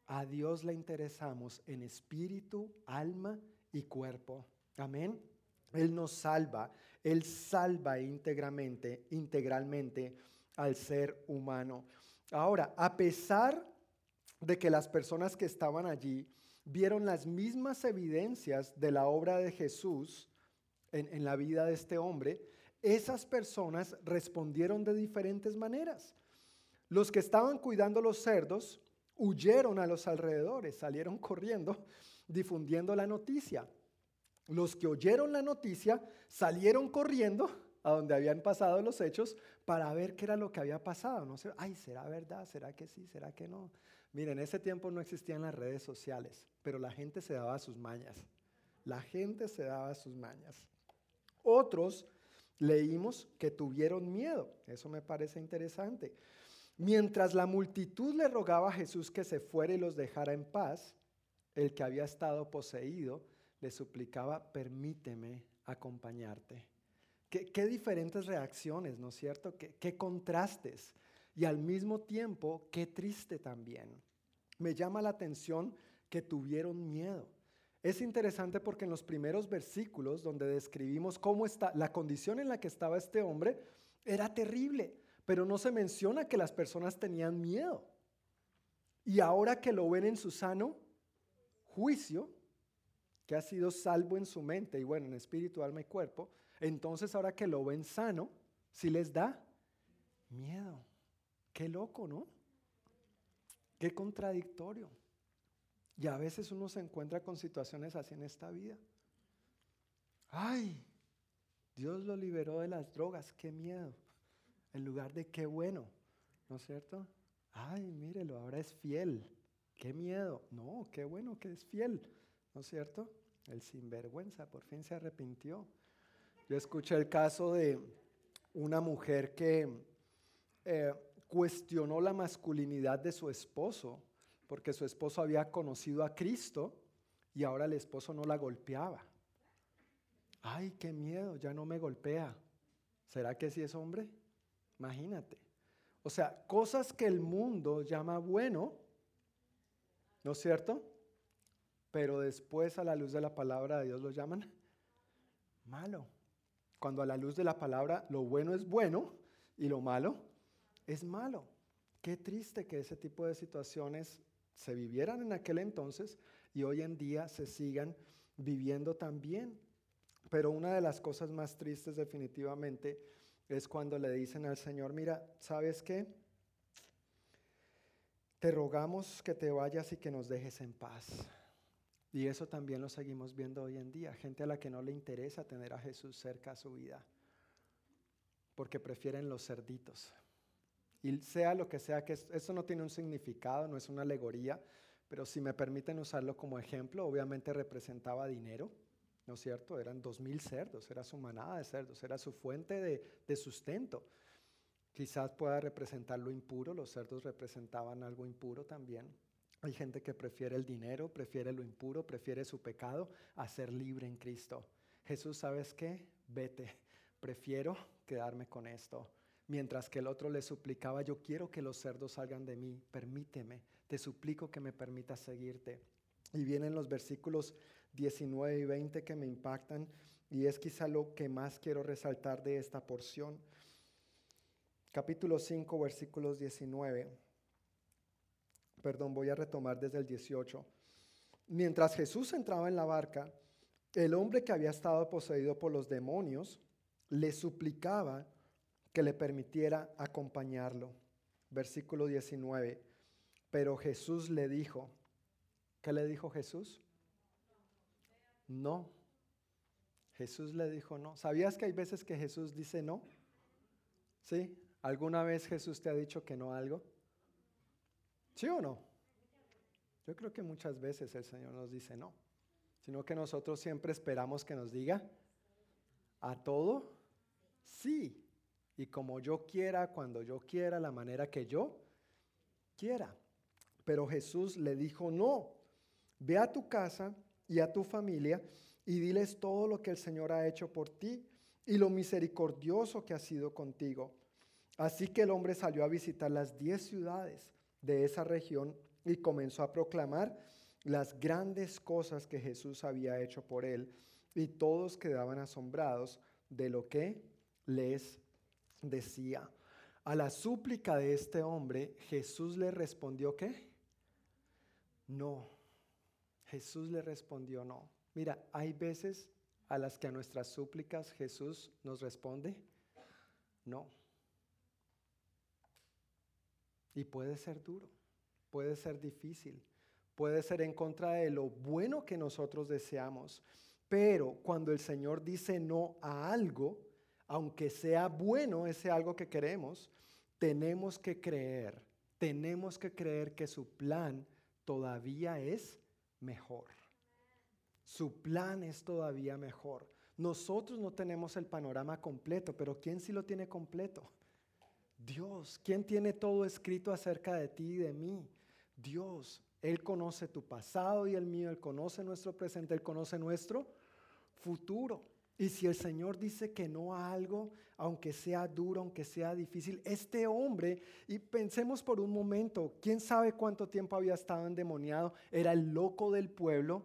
A Dios le interesamos en espíritu, alma y cuerpo. Amén. Él nos salva, Él salva íntegramente, integralmente al ser humano. Ahora, a pesar de que las personas que estaban allí vieron las mismas evidencias de la obra de Jesús, en, la vida de este hombre, esas personas respondieron de diferentes maneras. Los que estaban cuidando los cerdos huyeron a los alrededores, salieron corriendo, difundiendo la noticia. Los que oyeron la noticia salieron corriendo a donde habían pasado los hechos para ver qué era lo que había pasado. No sé, ay, ¿será verdad? ¿Será que sí? ¿Será que no? Miren, en ese tiempo no existían las redes sociales, pero la gente se daba sus mañas. La gente se daba sus mañas. Otros leímos que tuvieron miedo. Eso me parece interesante. Mientras la multitud le rogaba a Jesús que se fuera y los dejara en paz, el que había estado poseído le suplicaba, permíteme acompañarte. Qué, diferentes reacciones, ¿no es cierto? qué contrastes. Y al mismo tiempo, qué triste también. Me llama la atención que tuvieron miedo. Es interesante porque en los primeros versículos donde describimos cómo está la condición en la que estaba este hombre era terrible, pero no se menciona que las personas tenían miedo. Y ahora que lo ven en su sano juicio, que ha sido salvo en su mente y bueno, en espíritu, alma y cuerpo, entonces ahora que lo ven sano, si les da miedo. Qué loco, ¿no? Qué contradictorio. Y a veces uno se encuentra con situaciones así en esta vida. Ay, Dios lo liberó de las drogas, qué miedo. En lugar de qué bueno, ¿no es cierto? Ay, mírelo, ahora es fiel. Qué miedo. No, qué bueno que es fiel, ¿no es cierto? El sinvergüenza por fin se arrepintió. Yo escuché el caso de una mujer que eh, cuestionó la masculinidad de su esposo porque su esposo había conocido a Cristo y ahora el esposo no la golpeaba. Ay, qué miedo, ya no me golpea. ¿Será que sí es hombre? Imagínate. O sea, cosas que el mundo llama bueno, ¿no es cierto? Pero después a la luz de la palabra de Dios lo llaman malo. Cuando a la luz de la palabra lo bueno es bueno y lo malo es malo. Qué triste que ese tipo de situaciones se vivieran en aquel entonces y hoy en día se sigan viviendo también. Pero una de las cosas más tristes definitivamente es cuando le dicen al Señor, mira, ¿sabes qué? te rogamos que te vayas y que nos dejes en paz. Y eso también lo seguimos viendo hoy en día, gente a la que no le interesa tener a Jesús cerca a su vida, porque prefieren los cerditos. Y sea lo que sea, que eso no tiene un significado, no es una alegoría, pero si me permiten usarlo como ejemplo, obviamente representaba dinero, ¿no es cierto? Eran dos mil cerdos, era su manada de cerdos, era su fuente de, de sustento. Quizás pueda representar lo impuro, los cerdos representaban algo impuro también. Hay gente que prefiere el dinero, prefiere lo impuro, prefiere su pecado a ser libre en Cristo. Jesús, ¿sabes qué? Vete, prefiero quedarme con esto. Mientras que el otro le suplicaba, yo quiero que los cerdos salgan de mí, permíteme, te suplico que me permitas seguirte. Y vienen los versículos 19 y 20 que me impactan y es quizá lo que más quiero resaltar de esta porción. Capítulo 5, versículos 19. Perdón, voy a retomar desde el 18. Mientras Jesús entraba en la barca, el hombre que había estado poseído por los demonios le suplicaba que le permitiera acompañarlo. Versículo 19. Pero Jesús le dijo, ¿qué le dijo Jesús? No. Jesús le dijo no. ¿Sabías que hay veces que Jesús dice no? ¿Sí? ¿Alguna vez Jesús te ha dicho que no algo? ¿Sí o no? Yo creo que muchas veces el Señor nos dice no, sino que nosotros siempre esperamos que nos diga a todo sí y como yo quiera, cuando yo quiera, la manera que yo quiera. Pero Jesús le dijo, no, ve a tu casa y a tu familia y diles todo lo que el Señor ha hecho por ti y lo misericordioso que ha sido contigo. Así que el hombre salió a visitar las diez ciudades de esa región y comenzó a proclamar las grandes cosas que Jesús había hecho por él y todos quedaban asombrados de lo que les decía. A la súplica de este hombre, Jesús le respondió ¿qué? No. Jesús le respondió no. Mira, hay veces a las que a nuestras súplicas Jesús nos responde no. Y puede ser duro, puede ser difícil, puede ser en contra de lo bueno que nosotros deseamos. Pero cuando el Señor dice no a algo, aunque sea bueno ese algo que queremos, tenemos que creer, tenemos que creer que su plan todavía es mejor. Su plan es todavía mejor. Nosotros no tenemos el panorama completo, pero ¿quién sí lo tiene completo? Dios. ¿Quién tiene todo escrito acerca de ti y de mí? Dios. Él conoce tu pasado y el mío, Él conoce nuestro presente, Él conoce nuestro futuro. Y si el Señor dice que no a algo, aunque sea duro, aunque sea difícil, este hombre, y pensemos por un momento, quién sabe cuánto tiempo había estado endemoniado, era el loco del pueblo,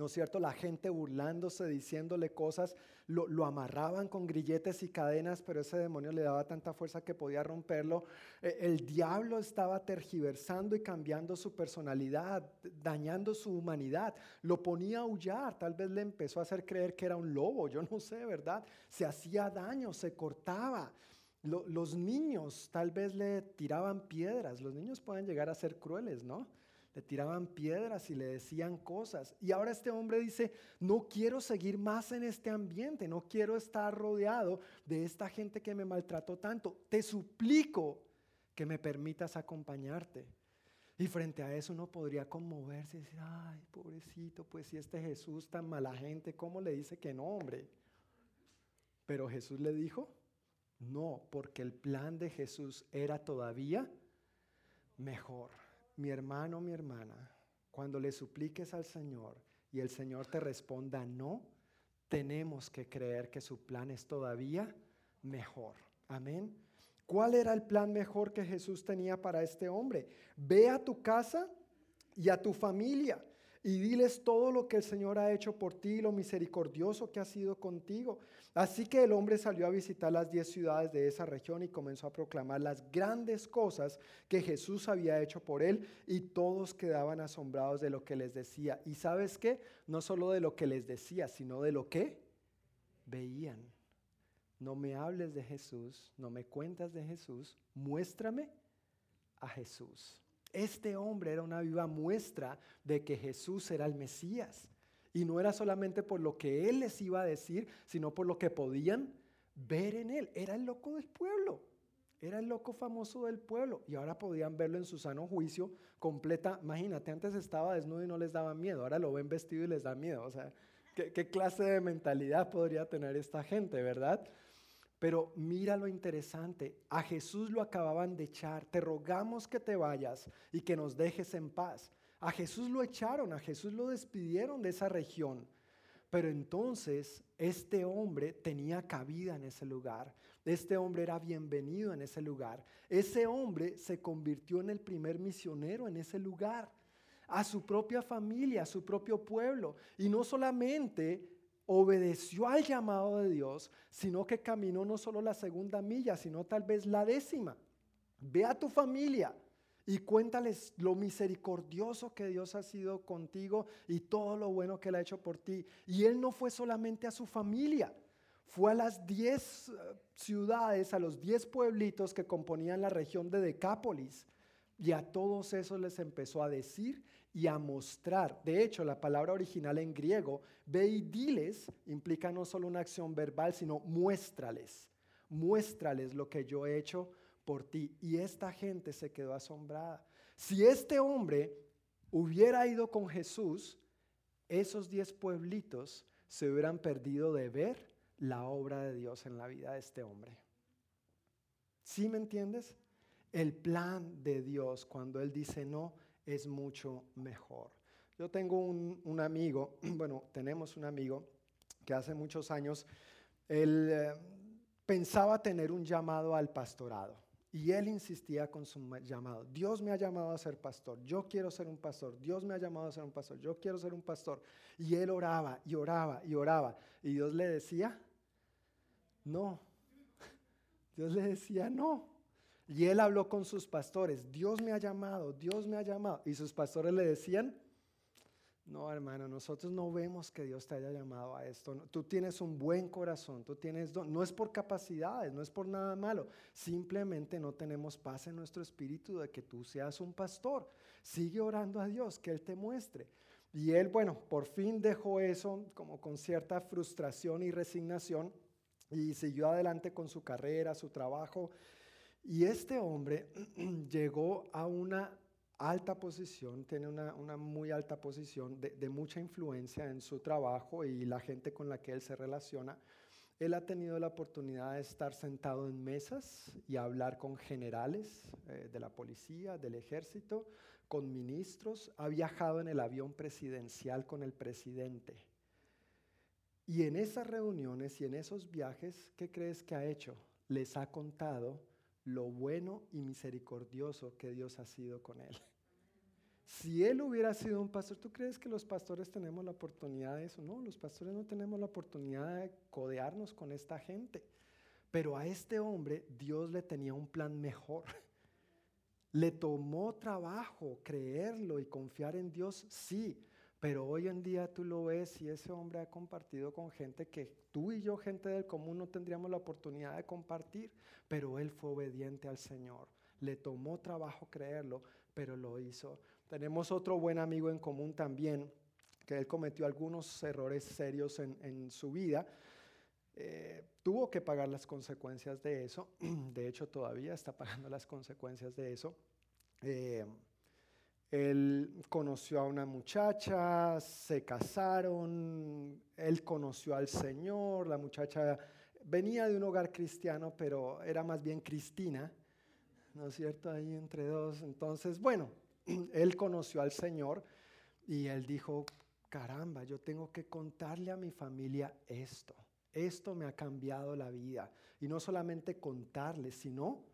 ¿no es cierto? La gente burlándose, diciéndole cosas, lo, amarraban con grilletes y cadenas, pero ese demonio le daba tanta fuerza que podía romperlo. E, el diablo estaba tergiversando y cambiando su personalidad, dañando su humanidad. Lo ponía a aullar, tal vez le empezó a hacer creer que era un lobo, yo no sé, ¿verdad? Se hacía daño, se cortaba. los niños tal vez le tiraban piedras, los niños pueden llegar a ser crueles, ¿no? Le tiraban piedras y le decían cosas. Y ahora este hombre dice, no quiero seguir más en este ambiente, no quiero estar rodeado de esta gente que me maltrató tanto. Te suplico que me permitas acompañarte. Y frente a eso uno podría conmoverse y decir, ay, pobrecito, pues si este Jesús tan mala gente, ¿cómo le dice que no, hombre? Pero Jesús le dijo, no, porque el plan de Jesús era todavía mejor mi hermano, mi hermana, cuando le supliques al Señor y el Señor te responda no, tenemos que creer que su plan es todavía mejor. Amén. ¿Cuál era el plan mejor que Jesús tenía para este hombre? Ve a tu casa y a tu familia y diles todo lo que el Señor ha hecho por ti, lo misericordioso que ha sido contigo. Así que el hombre salió a visitar las diez ciudades de esa región y comenzó a proclamar las grandes cosas que Jesús había hecho por él y todos quedaban asombrados de lo que les decía. Y sabes qué? No solo de lo que les decía, sino de lo que veían. No me hables de Jesús, no me cuentas de Jesús, muéstrame a Jesús. Este hombre era una viva muestra de que Jesús era el Mesías. Y no era solamente por lo que él les iba a decir, sino por lo que podían ver en él. Era el loco del pueblo. Era el loco famoso del pueblo. Y ahora podían verlo en su sano juicio completa. Imagínate, antes estaba desnudo y no les daba miedo. Ahora lo ven vestido y les da miedo. O sea, ¿qué, qué clase de mentalidad podría tener esta gente, verdad? Pero mira lo interesante, a Jesús lo acababan de echar, te rogamos que te vayas y que nos dejes en paz. A Jesús lo echaron, a Jesús lo despidieron de esa región. Pero entonces este hombre tenía cabida en ese lugar. Este hombre era bienvenido en ese lugar. Ese hombre se convirtió en el primer misionero en ese lugar. A su propia familia, a su propio pueblo. Y no solamente obedeció al llamado de Dios, sino que caminó no solo la segunda milla, sino tal vez la décima. Ve a tu familia y cuéntales lo misericordioso que Dios ha sido contigo y todo lo bueno que Él ha hecho por ti. Y Él no fue solamente a su familia, fue a las diez eh, ciudades, a los diez pueblitos que componían la región de Decápolis. Y a todos esos les empezó a decir y a mostrar. De hecho, la palabra original en griego, ve y diles, implica no solo una acción verbal, sino muéstrales. Muéstrales lo que yo he hecho por ti. Y esta gente se quedó asombrada. Si este hombre hubiera ido con Jesús, esos diez pueblitos se hubieran perdido de ver la obra de Dios en la vida de este hombre. ¿Sí me entiendes? El plan de Dios cuando Él dice no es mucho mejor. Yo tengo un, amigo, bueno, tenemos un amigo que hace muchos años, él eh, pensaba tener un llamado al pastorado. Y él insistía con su llamado. Dios me ha llamado a ser pastor. Yo quiero ser un pastor. Dios me ha llamado a ser un pastor. Yo quiero ser un pastor. Y él oraba y oraba y oraba. Y Dios le decía, no. Dios le decía, no. Y él habló con sus pastores, Dios me ha llamado, Dios me ha llamado. Y sus pastores le decían, no hermano, nosotros no vemos que Dios te haya llamado a esto. Tú tienes un buen corazón, tú tienes, no es por capacidades, no es por nada malo. Simplemente no tenemos paz en nuestro espíritu de que tú seas un pastor. Sigue orando a Dios, que Él te muestre. Y él, bueno, por fin dejó eso como con cierta frustración y resignación y siguió adelante con su carrera, su trabajo y este hombre llegó a una alta posición, tiene una, muy alta posición de, mucha influencia en su trabajo y la gente con la que él se relaciona. Él ha tenido la oportunidad de estar sentado en mesas y hablar con generales eh, de la policía, del ejército, con ministros. Ha viajado en el avión presidencial con el presidente. Y en esas reuniones y en esos viajes, ¿qué crees que ha hecho? Les ha contado lo bueno y misericordioso que Dios ha sido con él. Si él hubiera sido un pastor, ¿tú crees que los pastores tenemos la oportunidad de eso? No, los pastores no tenemos la oportunidad de codearnos con esta gente. Pero a este hombre Dios le tenía un plan mejor. Le tomó trabajo creerlo y confiar en Dios, sí, pero hoy en día tú lo ves y ese hombre ha compartido con gente que tú y yo, gente del común, no tendríamos la oportunidad de compartir, pero él fue obediente al Señor. Le tomó trabajo creerlo, pero lo hizo. Tenemos otro buen amigo en común también, que él cometió algunos errores serios en, su vida. Eh, tuvo que pagar las consecuencias de eso. De hecho, todavía está pagando las consecuencias de eso. Eh, él conoció a una muchacha, se casaron, él conoció al Señor, la muchacha venía de un hogar cristiano, pero era más bien cristina, ¿no es cierto? Ahí entre dos. Entonces, bueno, él conoció al Señor y él dijo, caramba, yo tengo que contarle a mi familia esto. Esto me ha cambiado la vida. Y no solamente contarles, sino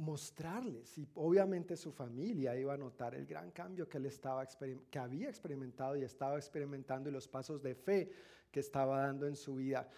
mostrarles. Y obviamente su familia iba a notar el gran cambio que él estaba que había experimentado y estaba experimentando y los pasos de fe que estaba dando en su vida.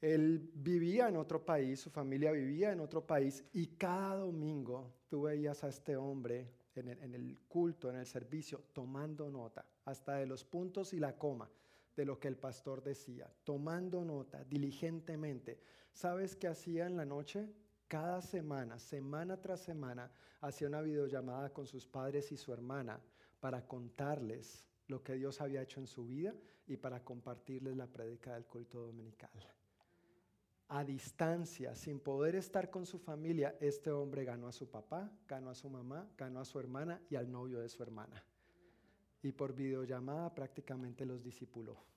Él vivía en otro país, su familia vivía en otro país y cada domingo tú veías a este hombre en el, en el culto, en el servicio, tomando nota, hasta de los puntos y la coma de lo que el pastor decía, tomando nota diligentemente. ¿Sabes qué hacía en la noche? Cada semana, semana tras semana, hacía una videollamada con sus padres y su hermana para contarles lo que Dios había hecho en su vida y para compartirles la prédica del culto dominical. A distancia, sin poder estar con su familia, este hombre ganó a su papá, ganó a su mamá, ganó a su hermana y al novio de su hermana. Y por videollamada prácticamente los discipuló.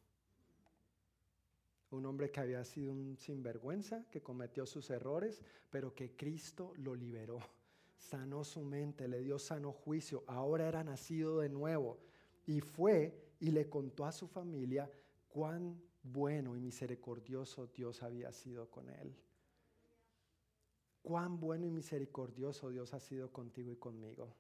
Un hombre que había sido un sinvergüenza, que cometió sus errores, pero que Cristo lo liberó. Sanó su mente, le dio sano juicio. Ahora era nacido de nuevo. Y fue y le contó a su familia cuán bueno y misericordioso Dios había sido con él. Cuán bueno y misericordioso Dios ha sido contigo y conmigo.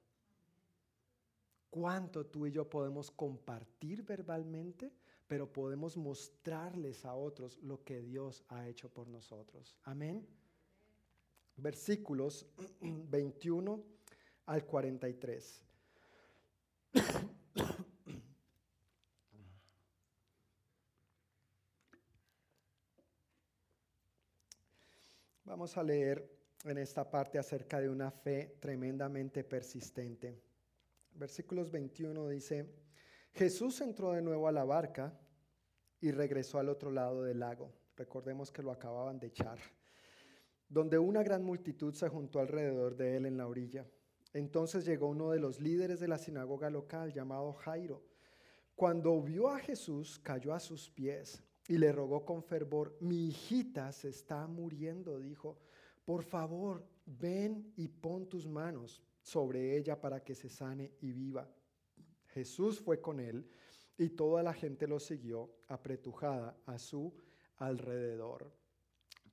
Cuánto tú y yo podemos compartir verbalmente pero podemos mostrarles a otros lo que Dios ha hecho por nosotros. Amén. Versículos 21 al 43. Vamos a leer en esta parte acerca de una fe tremendamente persistente. Versículos 21 dice, Jesús entró de nuevo a la barca y regresó al otro lado del lago. Recordemos que lo acababan de echar, donde una gran multitud se juntó alrededor de él en la orilla. Entonces llegó uno de los líderes de la sinagoga local llamado Jairo. Cuando vio a Jesús, cayó a sus pies y le rogó con fervor, mi hijita se está muriendo, dijo, por favor, ven y pon tus manos sobre ella para que se sane y viva. Jesús fue con él y toda la gente lo siguió apretujada a su alrededor.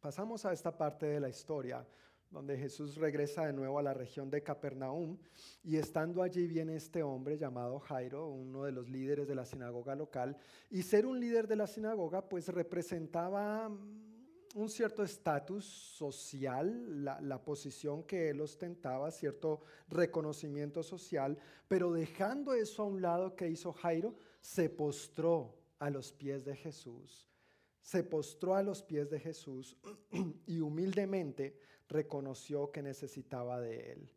Pasamos a esta parte de la historia donde Jesús regresa de nuevo a la región de Capernaum y estando allí viene este hombre llamado Jairo, uno de los líderes de la sinagoga local, y ser un líder de la sinagoga pues representaba un cierto estatus social, la, posición que él ostentaba, cierto reconocimiento social, pero dejando eso a un lado que hizo Jairo, se postró a los pies de Jesús. Se postró a los pies de Jesús y humildemente reconoció que necesitaba de él.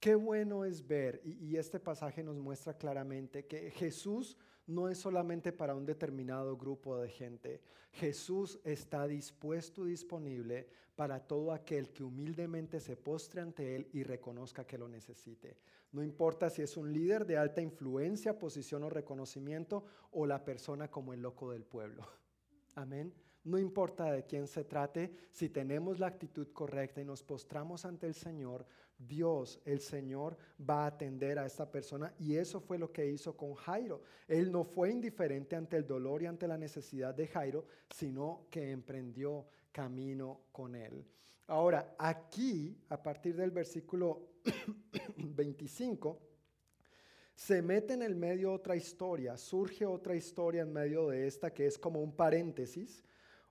Qué bueno es ver, y este pasaje nos muestra claramente que Jesús no es solamente para un determinado grupo de gente. Jesús está dispuesto y disponible para todo aquel que humildemente se postre ante Él y reconozca que lo necesite. No importa si es un líder de alta influencia, posición o reconocimiento o la persona como el loco del pueblo. Amén. No importa de quién se trate, si tenemos la actitud correcta y nos postramos ante el Señor, Dios, el Señor, va a atender a esta persona. Y eso fue lo que hizo con Jairo. Él no fue indiferente ante el dolor y ante la necesidad de Jairo, sino que emprendió camino con él. Ahora, aquí, a partir del versículo 25, se mete en el medio otra historia, surge otra historia en medio de esta que es como un paréntesis,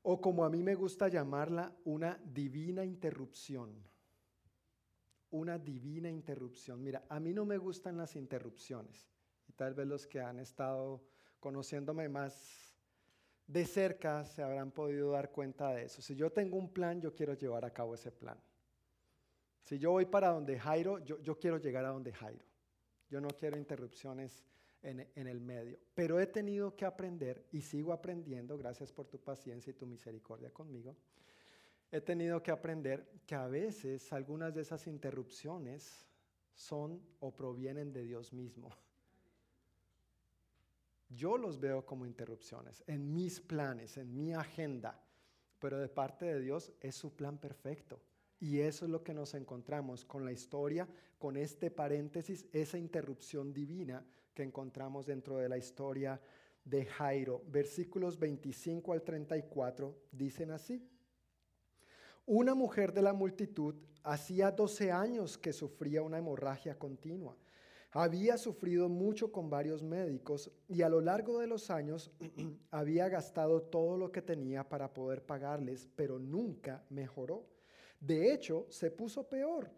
o como a mí me gusta llamarla, una divina interrupción una divina interrupción. Mira, a mí no me gustan las interrupciones. Y tal vez los que han estado conociéndome más de cerca se habrán podido dar cuenta de eso. Si yo tengo un plan, yo quiero llevar a cabo ese plan. Si yo voy para donde Jairo, yo, quiero llegar a donde Jairo. Yo no quiero interrupciones en, el medio. Pero he tenido que aprender y sigo aprendiendo, gracias por tu paciencia y tu misericordia conmigo, he tenido que aprender que a veces algunas de esas interrupciones son o provienen de Dios mismo. Yo los veo como interrupciones en mis planes, en mi agenda, pero de parte de Dios es su plan perfecto. Y eso es lo que nos encontramos con la historia, con este paréntesis, esa interrupción divina que encontramos dentro de la historia de Jairo. Versículos 25 al 34 dicen así. Una mujer de la multitud hacía 12 años que sufría una hemorragia continua. Había sufrido mucho con varios médicos y a lo largo de los años había gastado todo lo que tenía para poder pagarles, pero nunca mejoró. De hecho, se puso peor.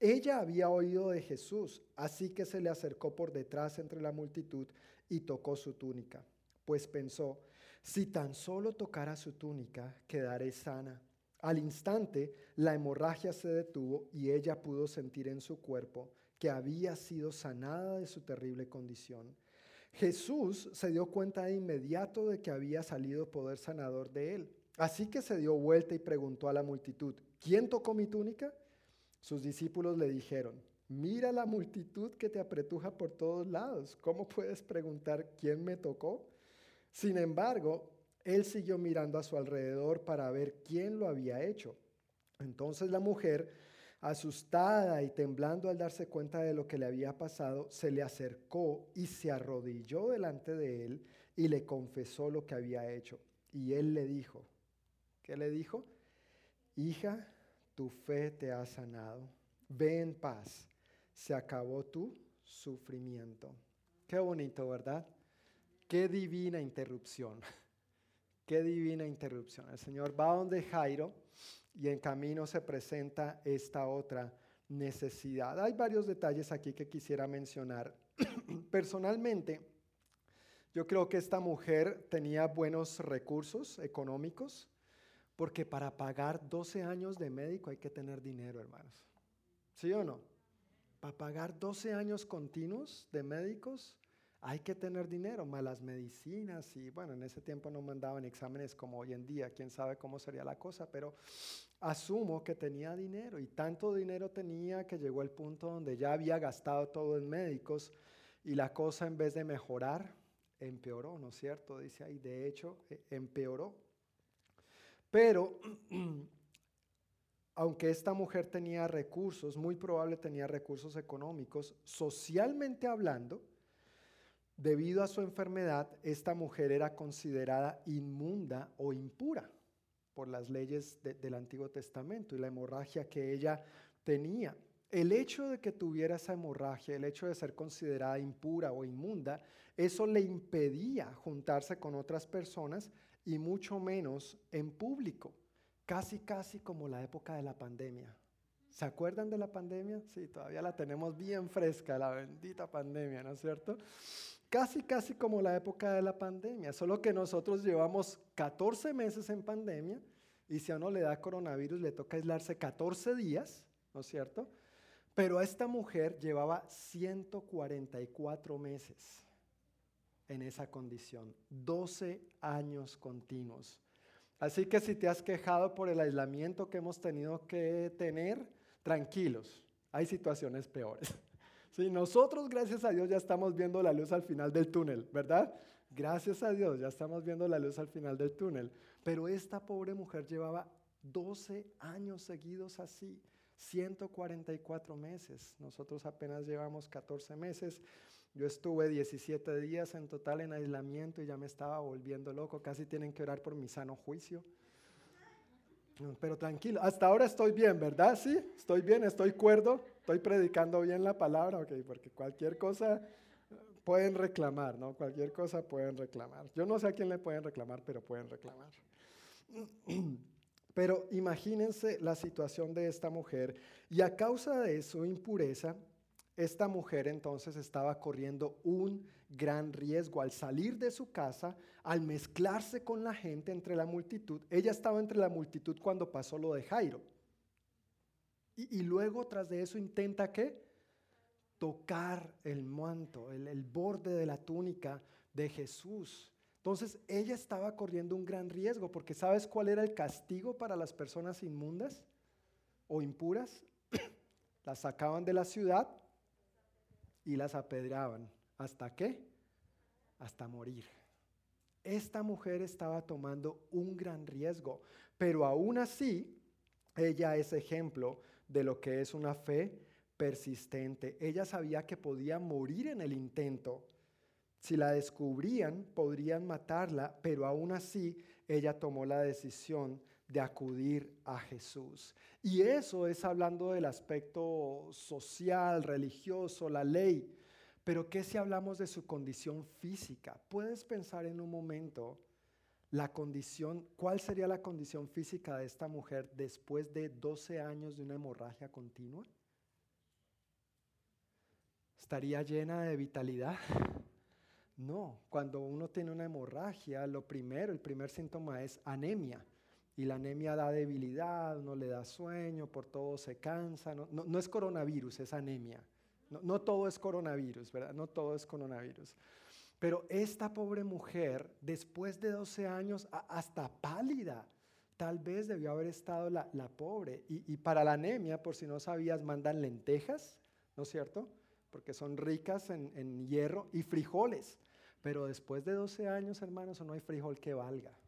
Ella había oído de Jesús, así que se le acercó por detrás entre la multitud y tocó su túnica, pues pensó, si tan solo tocara su túnica, quedaré sana. Al instante, la hemorragia se detuvo y ella pudo sentir en su cuerpo que había sido sanada de su terrible condición. Jesús se dio cuenta de inmediato de que había salido poder sanador de él. Así que se dio vuelta y preguntó a la multitud, ¿quién tocó mi túnica? Sus discípulos le dijeron, mira la multitud que te apretuja por todos lados. ¿Cómo puedes preguntar quién me tocó? Sin embargo, él siguió mirando a su alrededor para ver quién lo había hecho. Entonces la mujer, asustada y temblando al darse cuenta de lo que le había pasado, se le acercó y se arrodilló delante de él y le confesó lo que había hecho. Y él le dijo, ¿qué le dijo? Hija, tu fe te ha sanado. Ve en paz. Se acabó tu sufrimiento. Qué bonito, ¿verdad? Qué divina interrupción. Qué divina interrupción. El Señor va donde Jairo y en camino se presenta esta otra necesidad. Hay varios detalles aquí que quisiera mencionar. Personalmente, yo creo que esta mujer tenía buenos recursos económicos, porque para pagar 12 años de médico hay que tener dinero, hermanos. ¿Sí o no? Para pagar 12 años continuos de médicos hay que tener dinero, malas medicinas y bueno, en ese tiempo no mandaban exámenes como hoy en día, quién sabe cómo sería la cosa, pero asumo que tenía dinero y tanto dinero tenía que llegó el punto donde ya había gastado todo en médicos y la cosa en vez de mejorar, empeoró, ¿no es cierto? Dice ahí, de hecho, e, empeoró. Pero aunque esta mujer tenía recursos, muy probable tenía recursos económicos, socialmente hablando, Debido a su enfermedad, esta mujer era considerada inmunda o impura por las leyes del Antiguo Testamento y la hemorragia que ella tenía. El hecho de que tuviera esa hemorragia, el hecho de ser considerada impura o inmunda, eso le impedía juntarse con otras personas y mucho menos en público, casi casi como la época de la pandemia. ¿Se acuerdan de la pandemia? Sí, todavía la tenemos bien fresca, la bendita pandemia, ¿no es cierto? casi, casi como la época de la pandemia, solo que nosotros llevamos 14 meses en pandemia y si a uno le da coronavirus le toca aislarse 14 días, ¿no es cierto? Pero a esta mujer llevaba 144 meses en esa condición, 12 años continuos. Así que si te has quejado por el aislamiento que hemos tenido que tener, tranquilos, hay situaciones peores. Sí, nosotros, gracias a Dios, ya estamos viendo la luz al final del túnel, ¿verdad? Gracias a Dios, ya estamos viendo la luz al final del túnel. Pero esta pobre mujer llevaba 12 años seguidos así, 144 meses. Nosotros apenas llevamos 14 meses. Yo estuve 17 días en total en aislamiento y ya me estaba volviendo loco. Casi tienen que orar por mi sano juicio. Pero tranquilo, hasta ahora estoy bien, ¿verdad? Sí, estoy bien, estoy cuerdo, estoy predicando bien la palabra, ok, porque cualquier cosa pueden reclamar, ¿no? Cualquier cosa pueden reclamar. Yo no sé a quién le pueden reclamar, pero pueden reclamar. Pero imagínense la situación de esta mujer y a causa de su impureza, esta mujer entonces estaba corriendo un gran riesgo al salir de su casa, al mezclarse con la gente entre la multitud. Ella estaba entre la multitud cuando pasó lo de Jairo. Y, luego tras de eso intenta qué? Tocar el manto, el, el borde de la túnica de Jesús. Entonces ella estaba corriendo un gran riesgo porque ¿sabes cuál era el castigo para las personas inmundas o impuras? las sacaban de la ciudad y las apedreaban. ¿Hasta qué? Hasta morir. Esta mujer estaba tomando un gran riesgo, pero aún así ella es ejemplo de lo que es una fe persistente. Ella sabía que podía morir en el intento. Si la descubrían, podrían matarla, pero aún así ella tomó la decisión de acudir a Jesús. Y eso es hablando del aspecto social, religioso, la ley. Pero ¿qué si hablamos de su condición física? ¿Puedes pensar en un momento la condición, cuál sería la condición física de esta mujer después de 12 años de una hemorragia continua? ¿Estaría llena de vitalidad? No, cuando uno tiene una hemorragia, lo primero, el primer síntoma es anemia y la anemia da debilidad, no le da sueño, por todo se cansa. No, es coronavirus, es anemia. No, todo es coronavirus, ¿verdad? No todo es coronavirus. Pero esta pobre mujer, después de 12 años, hasta pálida, tal vez debió haber estado la, pobre. Y, para la anemia, por si no sabías, mandan lentejas, ¿no es cierto? Porque son ricas en, en hierro y frijoles. Pero después de 12 años, hermanos, no hay frijol que valga.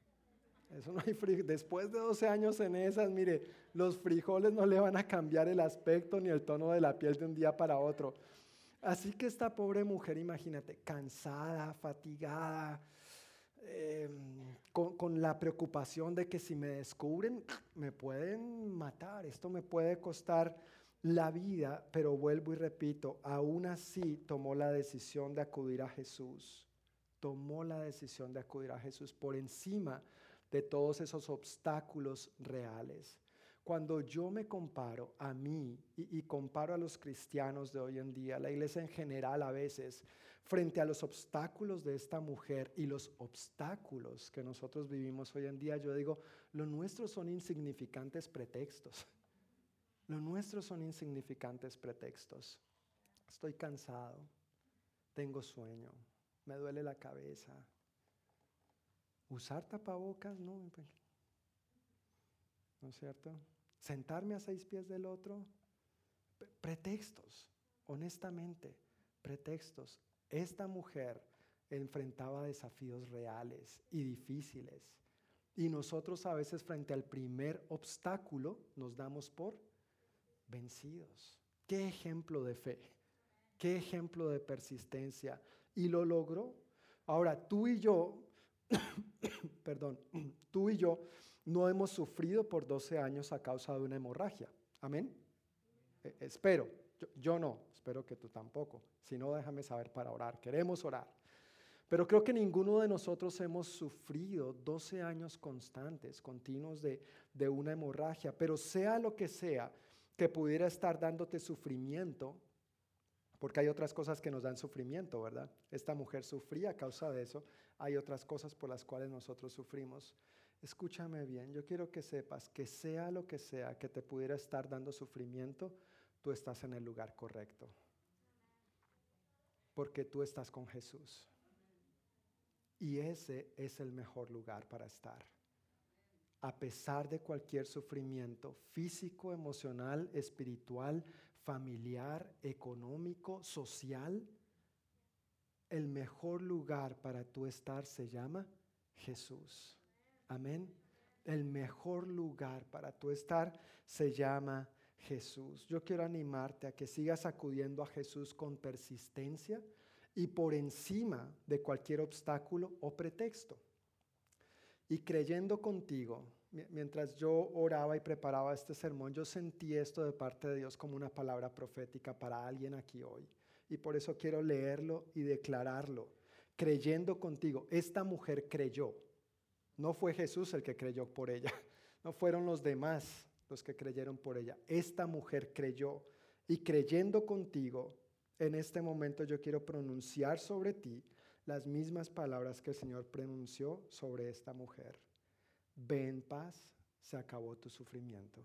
Eso no hay. Después de 12 años en esas, mire, los frijoles no le van a cambiar el aspecto ni el tono de la piel de un día para otro. Así que esta pobre mujer, imagínate, cansada, fatigada, em, con, con, la preocupación de que si me descubren, me pueden matar, esto me puede costar la vida, pero vuelvo y repito, aún así tomó la decisión de acudir a Jesús, tomó la decisión de acudir a Jesús por encima de todos esos obstáculos reales. Cuando yo me comparo a mí y, comparo a los cristianos de hoy en día, la iglesia en general a veces, frente a los obstáculos de esta mujer y los obstáculos que nosotros vivimos hoy en día, yo digo, lo nuestro son insignificantes pretextos. Lo nuestro son insignificantes pretextos. Estoy cansado, tengo sueño, me duele la cabeza. Usar tapabocas, no, ¿no es cierto? sentarme a seis pies del otro. Pretextos, honestamente, pretextos. Esta mujer enfrentaba desafíos reales y difíciles. Y nosotros a veces frente al primer obstáculo nos damos por vencidos. Qué ejemplo de fe, qué ejemplo de persistencia. Y lo logró. Ahora, tú y yo, perdón, tú y yo no hemos sufrido por 12 años a causa de una hemorragia. Amén. E, espero, yo, no, espero que tú tampoco. Si no, déjame saber para orar. Queremos orar. Pero creo que ninguno de nosotros hemos sufrido 12 años constantes, continuos de, de una hemorragia. Pero sea lo que sea que pudiera estar dándote sufrimiento, porque hay otras cosas que nos dan sufrimiento, ¿verdad? Esta mujer sufría a causa de eso. Hay otras cosas por las cuales nosotros sufrimos. Escúchame bien, yo quiero que sepas que sea lo que sea que te pudiera estar dando sufrimiento, tú estás en el lugar correcto. Porque tú estás con Jesús. Y ese es el mejor lugar para estar. A pesar de cualquier sufrimiento físico, emocional, espiritual, familiar, económico, social, el mejor lugar para tú estar se llama Jesús. Amén. El mejor lugar para tú estar se llama Jesús. Yo quiero animarte a que sigas acudiendo a Jesús con persistencia y por encima de cualquier obstáculo o pretexto. Y creyendo contigo, mientras yo oraba y preparaba este sermón, yo sentí esto de parte de Dios como una palabra profética para alguien aquí hoy. Y por eso quiero leerlo y declararlo. Creyendo contigo, esta mujer creyó no fue Jesús el que creyó por ella, no fueron los demás los que creyeron por ella. Esta mujer creyó y creyendo contigo, en este momento yo quiero pronunciar sobre ti las mismas palabras que el Señor pronunció sobre esta mujer. Ven paz, se acabó tu sufrimiento.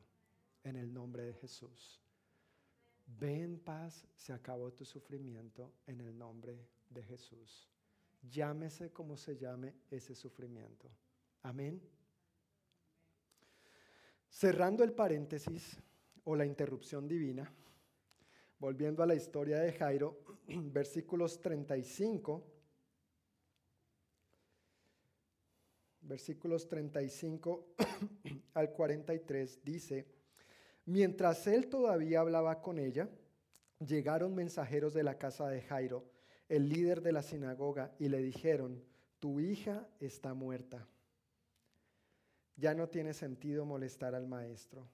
En el nombre de Jesús. Ven paz, se acabó tu sufrimiento en el nombre de Jesús. Llámese como se llame ese sufrimiento. Amén. Cerrando el paréntesis o la interrupción divina, volviendo a la historia de Jairo, versículos 35, versículos 35 al 43 dice, mientras él todavía hablaba con ella, llegaron mensajeros de la casa de Jairo, el líder de la sinagoga, y le dijeron, tu hija está muerta ya no tiene sentido molestar al maestro.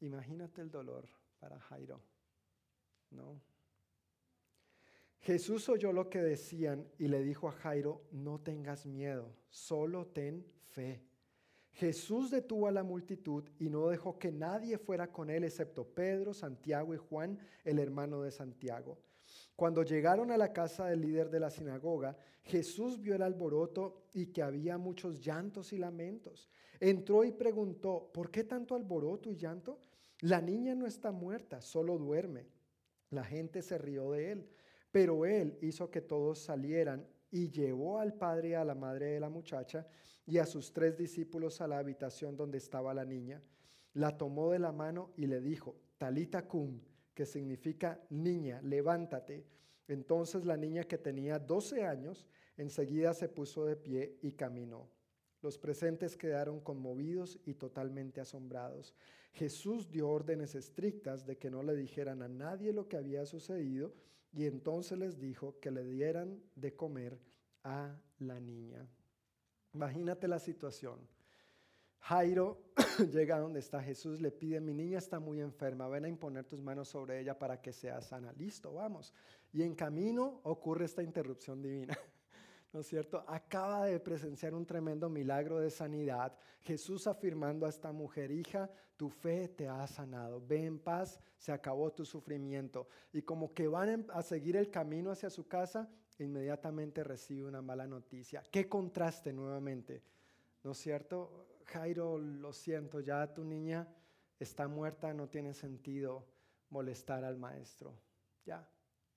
Imagínate el dolor para Jairo, ¿no? Jesús oyó lo que decían y le dijo a Jairo, no tengas miedo, solo ten fe. Jesús detuvo a la multitud y no dejó que nadie fuera con él excepto Pedro, Santiago y Juan, el hermano de Santiago. Cuando llegaron a la casa del líder de la sinagoga, Jesús vio el alboroto y que había muchos llantos y lamentos. Entró y preguntó, ¿por qué tanto alboroto y llanto? La niña no está muerta, solo duerme. La gente se rió de él, pero él hizo que todos salieran y llevó al padre y a la madre de la muchacha y a sus tres discípulos a la habitación donde estaba la niña. La tomó de la mano y le dijo, Talita cum, que significa niña, levántate. Entonces la niña que tenía 12 años enseguida se puso de pie y caminó. Los presentes quedaron conmovidos y totalmente asombrados. Jesús dio órdenes estrictas de que no le dijeran a nadie lo que había sucedido y entonces les dijo que le dieran de comer a la niña. Imagínate la situación. Jairo llega a donde está Jesús, le pide, mi niña está muy enferma, ven a imponer tus manos sobre ella para que sea sana. Listo, vamos. Y en camino ocurre esta interrupción divina. ¿No es cierto? Acaba de presenciar un tremendo milagro de sanidad. Jesús afirmando a esta mujer, hija, tu fe te ha sanado. Ve en paz, se acabó tu sufrimiento. Y como que van a seguir el camino hacia su casa, inmediatamente recibe una mala noticia. Qué contraste nuevamente. ¿No es cierto? Jairo, lo siento, ya tu niña está muerta, no tiene sentido molestar al maestro. Ya.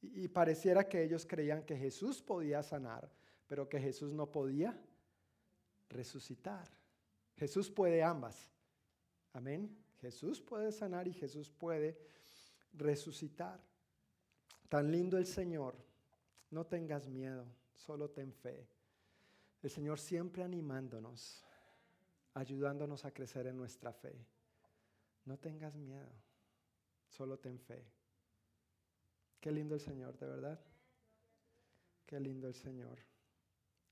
Y, pareciera que ellos creían que Jesús podía sanar, pero que Jesús no podía resucitar. Jesús puede ambas. Amén. Jesús puede sanar y Jesús puede resucitar. Tan lindo el Señor. No tengas miedo, solo ten fe. El Señor siempre animándonos ayudándonos a crecer en nuestra fe. No tengas miedo, solo ten fe. Qué lindo el Señor, de verdad. Qué lindo el Señor.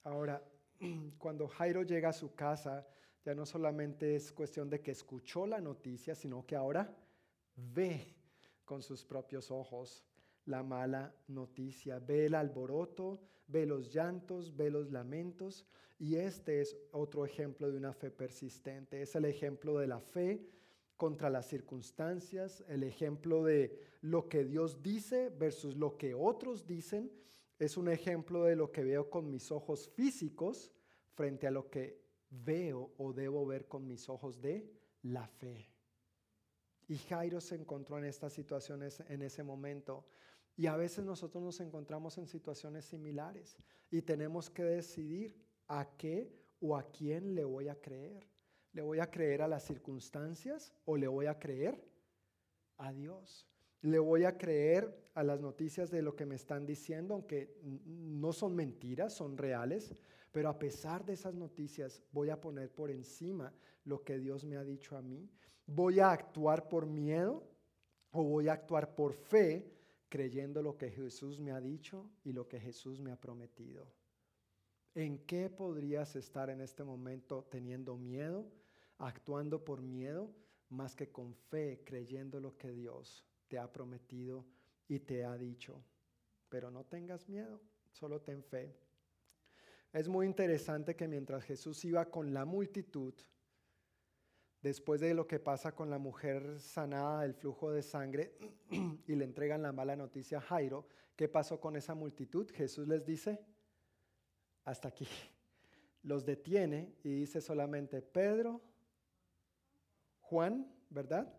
Ahora, cuando Jairo llega a su casa, ya no solamente es cuestión de que escuchó la noticia, sino que ahora ve con sus propios ojos la mala noticia, ve el alboroto, ve los llantos, ve los lamentos y este es otro ejemplo de una fe persistente. Es el ejemplo de la fe contra las circunstancias, el ejemplo de lo que Dios dice versus lo que otros dicen. Es un ejemplo de lo que veo con mis ojos físicos frente a lo que veo o debo ver con mis ojos de la fe. Y Jairo se encontró en estas situaciones en ese momento. Y a veces nosotros nos encontramos en situaciones similares y tenemos que decidir a qué o a quién le voy a creer. ¿Le voy a creer a las circunstancias o le voy a creer a Dios? Le voy a creer a las noticias de lo que me están diciendo, aunque no son mentiras, son reales, pero a pesar de esas noticias voy a poner por encima lo que Dios me ha dicho a mí. Voy a actuar por miedo o voy a actuar por fe creyendo lo que Jesús me ha dicho y lo que Jesús me ha prometido. ¿En qué podrías estar en este momento teniendo miedo, actuando por miedo, más que con fe, creyendo lo que Dios te ha prometido y te ha dicho? Pero no tengas miedo, solo ten fe. Es muy interesante que mientras Jesús iba con la multitud, después de lo que pasa con la mujer sanada del flujo de sangre y le entregan la mala noticia a Jairo, ¿qué pasó con esa multitud? Jesús les dice, hasta aquí. Los detiene y dice solamente Pedro, Juan, ¿verdad?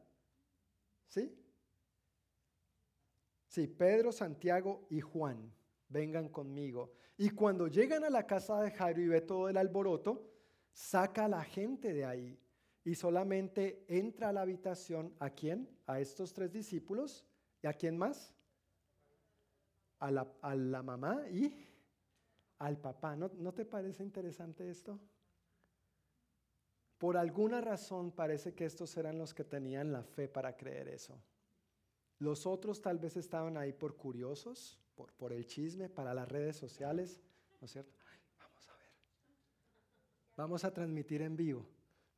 ¿Sí? Sí, Pedro, Santiago y Juan, vengan conmigo. Y cuando llegan a la casa de Jairo y ve todo el alboroto, saca a la gente de ahí y solamente entra a la habitación. ¿A quién? A estos tres discípulos. ¿Y a quién más? A la, a la mamá y al papá. ¿No, ¿No te parece interesante esto? Por alguna razón parece que estos eran los que tenían la fe para creer eso. Los otros tal vez estaban ahí por curiosos, por, por el chisme, para las redes sociales, ¿no es cierto? vamos a ver. Vamos a transmitir en vivo,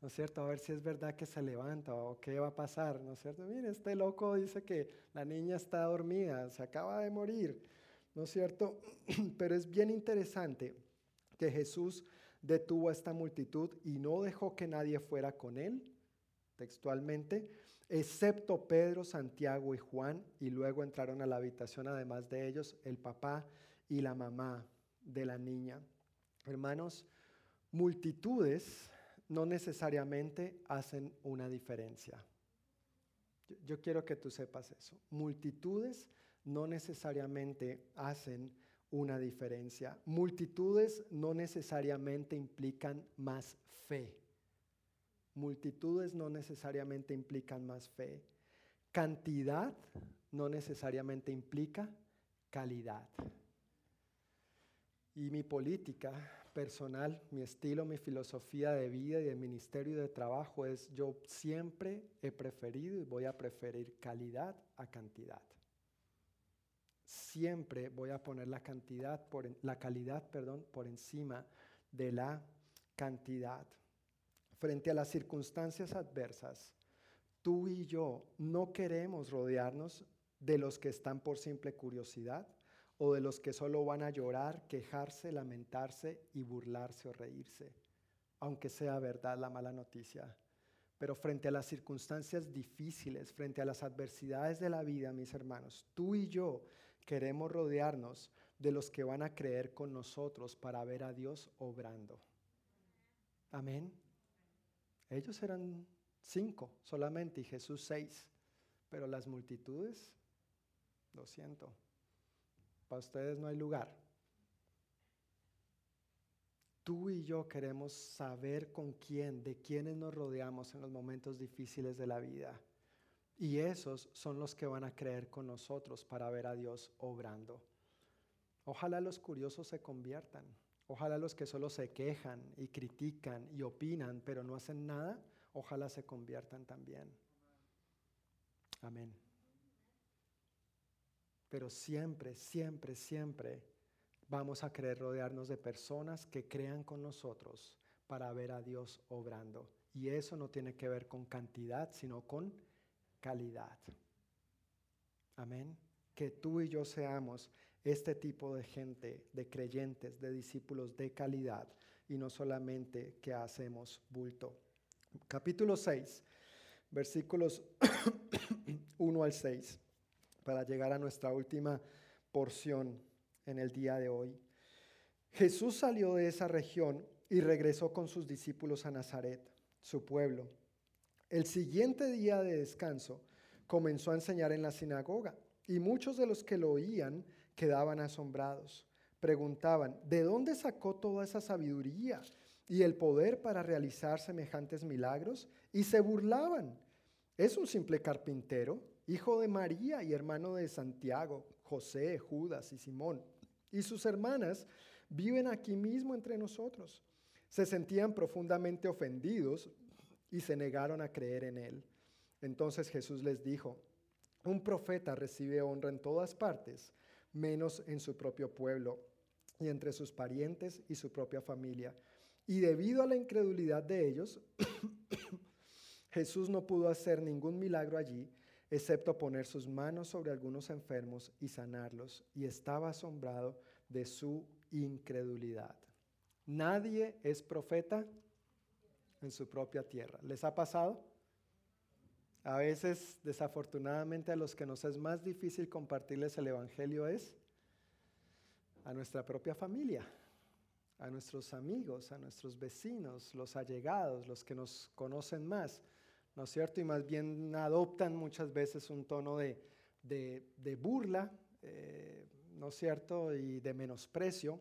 ¿no es cierto? A ver si es verdad que se levanta o qué va a pasar, ¿no es cierto? Mire, este loco dice que la niña está dormida, se acaba de morir. ¿no es cierto? Pero es bien interesante que Jesús detuvo a esta multitud y no dejó que nadie fuera con él textualmente, excepto Pedro, Santiago y Juan, y luego entraron a la habitación, además de ellos, el papá y la mamá de la niña. Hermanos, multitudes no necesariamente hacen una diferencia. Yo, quiero que tú sepas eso. Multitudes no necesariamente hacen una diferencia. Multitudes no necesariamente implican más fe. Multitudes no necesariamente implican más fe. Cantidad no necesariamente implica calidad. Y mi política personal, mi estilo, mi filosofía de vida y de ministerio y de trabajo es yo siempre he preferido y voy a preferir calidad a cantidad. Siempre voy a poner la cantidad por la calidad, perdón, por encima de la cantidad frente a las circunstancias adversas, tú y yo no queremos rodearnos de los que están por simple curiosidad o de los que solo van a llorar, quejarse, lamentarse y burlarse o reírse, aunque sea verdad la mala noticia. Pero frente a las circunstancias difíciles, frente a las adversidades de la vida, mis hermanos, tú y yo queremos rodearnos de los que van a creer con nosotros para ver a Dios obrando. Amén. Ellos eran cinco solamente y Jesús seis, pero las multitudes, lo siento, para ustedes no hay lugar. Tú y yo queremos saber con quién, de quiénes nos rodeamos en los momentos difíciles de la vida. Y esos son los que van a creer con nosotros para ver a Dios obrando. Ojalá los curiosos se conviertan. Ojalá los que solo se quejan y critican y opinan, pero no hacen nada, ojalá se conviertan también. Amén. Pero siempre, siempre, siempre vamos a querer rodearnos de personas que crean con nosotros para ver a Dios obrando. Y eso no tiene que ver con cantidad, sino con calidad. Amén. Que tú y yo seamos este tipo de gente, de creyentes, de discípulos de calidad y no solamente que hacemos bulto. Capítulo 6, versículos 1 al 6, para llegar a nuestra última porción en el día de hoy. Jesús salió de esa región y regresó con sus discípulos a Nazaret, su pueblo. El siguiente día de descanso comenzó a enseñar en la sinagoga y muchos de los que lo oían quedaban asombrados. Preguntaban, ¿de dónde sacó toda esa sabiduría y el poder para realizar semejantes milagros? Y se burlaban. Es un simple carpintero, hijo de María y hermano de Santiago, José, Judas y Simón. Y sus hermanas viven aquí mismo entre nosotros. Se sentían profundamente ofendidos y se negaron a creer en él. Entonces Jesús les dijo, un profeta recibe honra en todas partes menos en su propio pueblo y entre sus parientes y su propia familia. Y debido a la incredulidad de ellos, Jesús no pudo hacer ningún milagro allí, excepto poner sus manos sobre algunos enfermos y sanarlos, y estaba asombrado de su incredulidad. Nadie es profeta en su propia tierra. ¿Les ha pasado? A veces, desafortunadamente, a los que nos es más difícil compartirles el Evangelio es a nuestra propia familia, a nuestros amigos, a nuestros vecinos, los allegados, los que nos conocen más, ¿no es cierto? Y más bien adoptan muchas veces un tono de, burla, eh, ¿no es cierto? Y de menosprecio.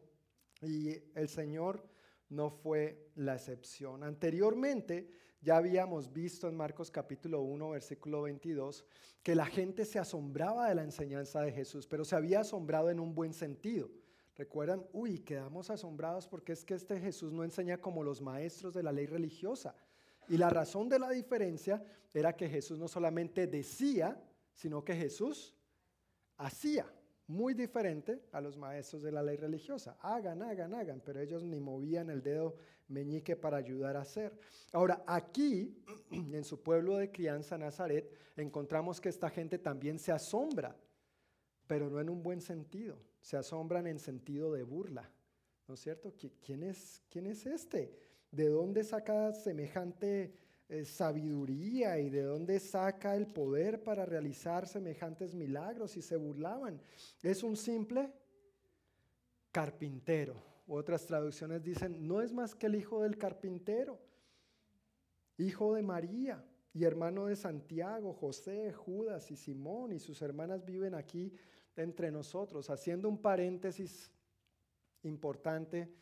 Y el Señor no fue la excepción. Anteriormente, ya habíamos visto en Marcos capítulo 1, versículo 22, que la gente se asombraba de la enseñanza de Jesús, pero se había asombrado en un buen sentido. Recuerdan, uy, quedamos asombrados porque es que este Jesús no enseña como los maestros de la ley religiosa. Y la razón de la diferencia era que Jesús no solamente decía, sino que Jesús hacía muy diferente a los maestros de la ley religiosa. Hagan, hagan, hagan, pero ellos ni movían el dedo meñique para ayudar a hacer. Ahora, aquí, en su pueblo de crianza, Nazaret, encontramos que esta gente también se asombra, pero no en un buen sentido. Se asombran en sentido de burla. ¿No es cierto? ¿Quién es, quién es este? ¿De dónde saca semejante eh, sabiduría y de dónde saca el poder para realizar semejantes milagros y se burlaban. Es un simple carpintero. Otras traducciones dicen, no es más que el hijo del carpintero, hijo de María y hermano de Santiago, José, Judas y Simón y sus hermanas viven aquí entre nosotros. Haciendo un paréntesis importante,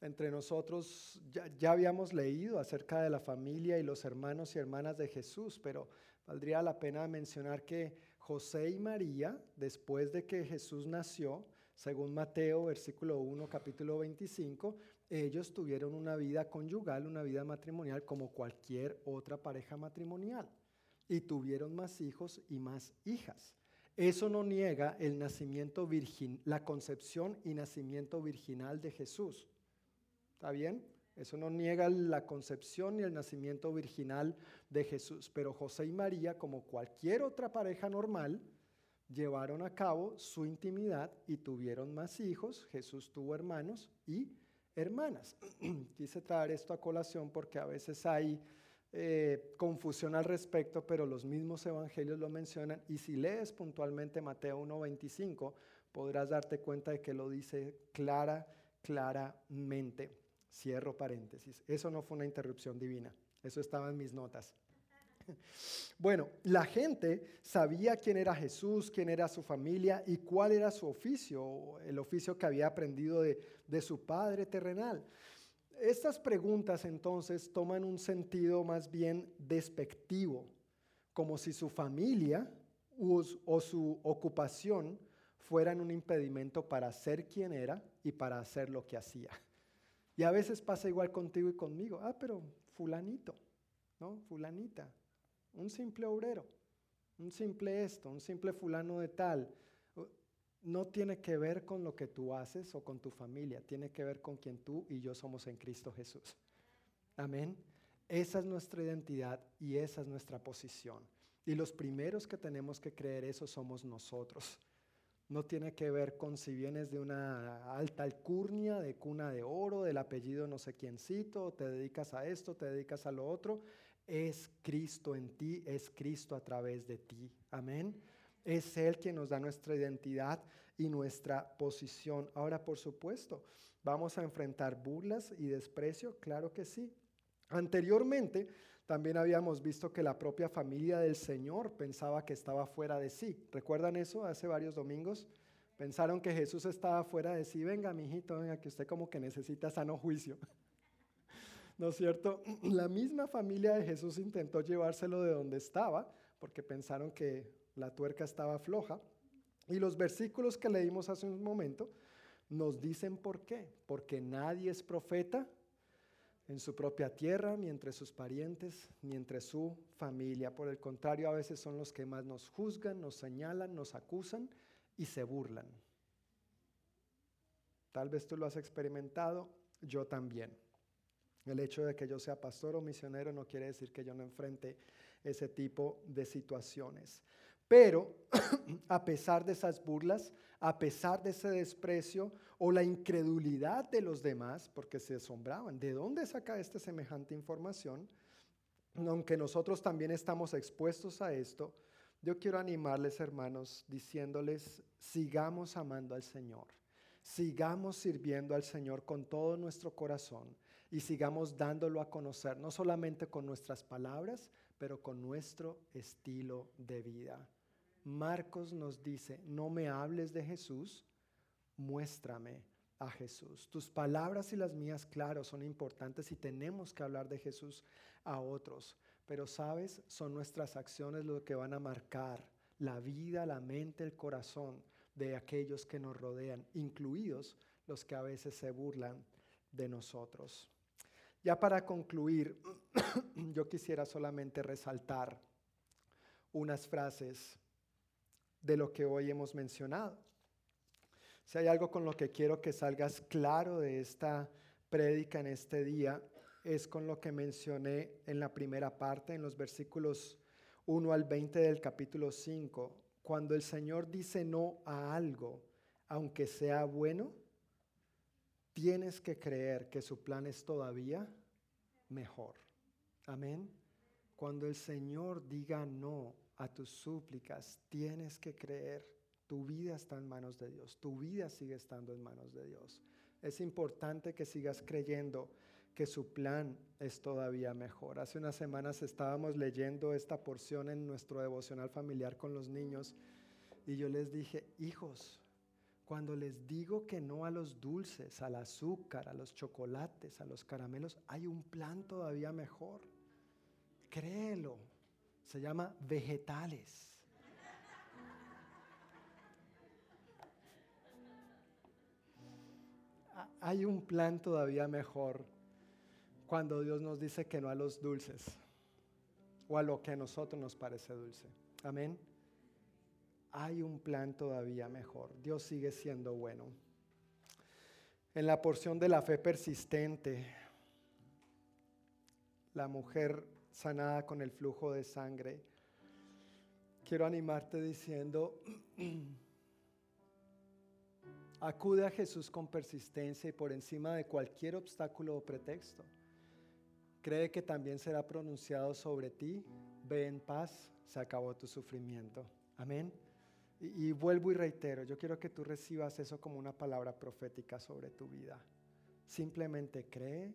entre nosotros ya, habíamos leído acerca de la familia y los hermanos y hermanas de Jesús, pero valdría la pena mencionar que José y María, después de que Jesús nació, según Mateo, versículo 1, capítulo 25, ellos tuvieron una vida conyugal, una vida matrimonial como cualquier otra pareja matrimonial. Y tuvieron más hijos y más hijas. Eso no niega el nacimiento virgin, la concepción y nacimiento virginal de Jesús. ¿Está bien? Eso no niega la concepción ni el nacimiento virginal de Jesús. Pero José y María, como cualquier otra pareja normal, llevaron a cabo su intimidad y tuvieron más hijos. Jesús tuvo hermanos y hermanas. Quise traer esto a colación porque a veces hay eh, confusión al respecto, pero los mismos evangelios lo mencionan. Y si lees puntualmente Mateo 1.25, podrás darte cuenta de que lo dice clara, claramente. Cierro paréntesis. Eso no fue una interrupción divina. Eso estaba en mis notas. Bueno, la gente sabía quién era Jesús, quién era su familia y cuál era su oficio, el oficio que había aprendido de, su padre terrenal. Estas preguntas entonces toman un sentido más bien despectivo, como si su familia o su ocupación fueran un impedimento para ser quien era y para hacer lo que hacía. Y a veces pasa igual contigo y conmigo. Ah, pero fulanito, ¿no? Fulanita, un simple obrero, un simple esto, un simple fulano de tal. No tiene que ver con lo que tú haces o con tu familia, tiene que ver con quien tú y yo somos en Cristo Jesús. Amén. Esa es nuestra identidad y esa es nuestra posición. Y los primeros que tenemos que creer eso somos nosotros no tiene que ver con si vienes de una alta alcurnia, de cuna de oro, del apellido no sé quiéncito, te dedicas a esto, te dedicas a lo otro. Es Cristo en ti, es Cristo a través de ti. Amén. Es Él quien nos da nuestra identidad y nuestra posición. Ahora, por supuesto, vamos a enfrentar burlas y desprecio, claro que sí. Anteriormente, también habíamos visto que la propia familia del Señor pensaba que estaba fuera de sí. ¿Recuerdan eso hace varios domingos? Pensaron que Jesús estaba fuera de sí. Venga, mijito, venga, que usted como que necesita sano juicio. ¿No es cierto? La misma familia de Jesús intentó llevárselo de donde estaba, porque pensaron que la tuerca estaba floja. Y los versículos que leímos hace un momento nos dicen por qué. Porque nadie es profeta en su propia tierra, ni entre sus parientes, ni entre su familia. Por el contrario, a veces son los que más nos juzgan, nos señalan, nos acusan y se burlan. Tal vez tú lo has experimentado, yo también. El hecho de que yo sea pastor o misionero no quiere decir que yo no enfrente ese tipo de situaciones. Pero a pesar de esas burlas, a pesar de ese desprecio o la incredulidad de los demás, porque se asombraban, ¿de dónde saca esta semejante información? Aunque nosotros también estamos expuestos a esto, yo quiero animarles, hermanos, diciéndoles, sigamos amando al Señor, sigamos sirviendo al Señor con todo nuestro corazón y sigamos dándolo a conocer, no solamente con nuestras palabras, pero con nuestro estilo de vida. Marcos nos dice, no me hables de Jesús, muéstrame a Jesús. Tus palabras y las mías, claro, son importantes y tenemos que hablar de Jesús a otros, pero sabes, son nuestras acciones lo que van a marcar la vida, la mente, el corazón de aquellos que nos rodean, incluidos los que a veces se burlan de nosotros. Ya para concluir, yo quisiera solamente resaltar unas frases de lo que hoy hemos mencionado. Si hay algo con lo que quiero que salgas claro de esta prédica en este día, es con lo que mencioné en la primera parte, en los versículos 1 al 20 del capítulo 5. Cuando el Señor dice no a algo, aunque sea bueno, tienes que creer que su plan es todavía mejor. Amén. Cuando el Señor diga no a tus súplicas, tienes que creer. Tu vida está en manos de Dios. Tu vida sigue estando en manos de Dios. Es importante que sigas creyendo que su plan es todavía mejor. Hace unas semanas estábamos leyendo esta porción en nuestro devocional familiar con los niños y yo les dije, hijos, cuando les digo que no a los dulces, al azúcar, a los chocolates, a los caramelos, hay un plan todavía mejor. Créelo. Se llama vegetales. Hay un plan todavía mejor cuando Dios nos dice que no a los dulces o a lo que a nosotros nos parece dulce. Amén hay un plan todavía mejor. Dios sigue siendo bueno. En la porción de la fe persistente, la mujer sanada con el flujo de sangre, quiero animarte diciendo, acude a Jesús con persistencia y por encima de cualquier obstáculo o pretexto. Cree que también será pronunciado sobre ti. Ve en paz, se acabó tu sufrimiento. Amén. Y, vuelvo y reitero, yo quiero que tú recibas eso como una palabra profética sobre tu vida. Simplemente cree,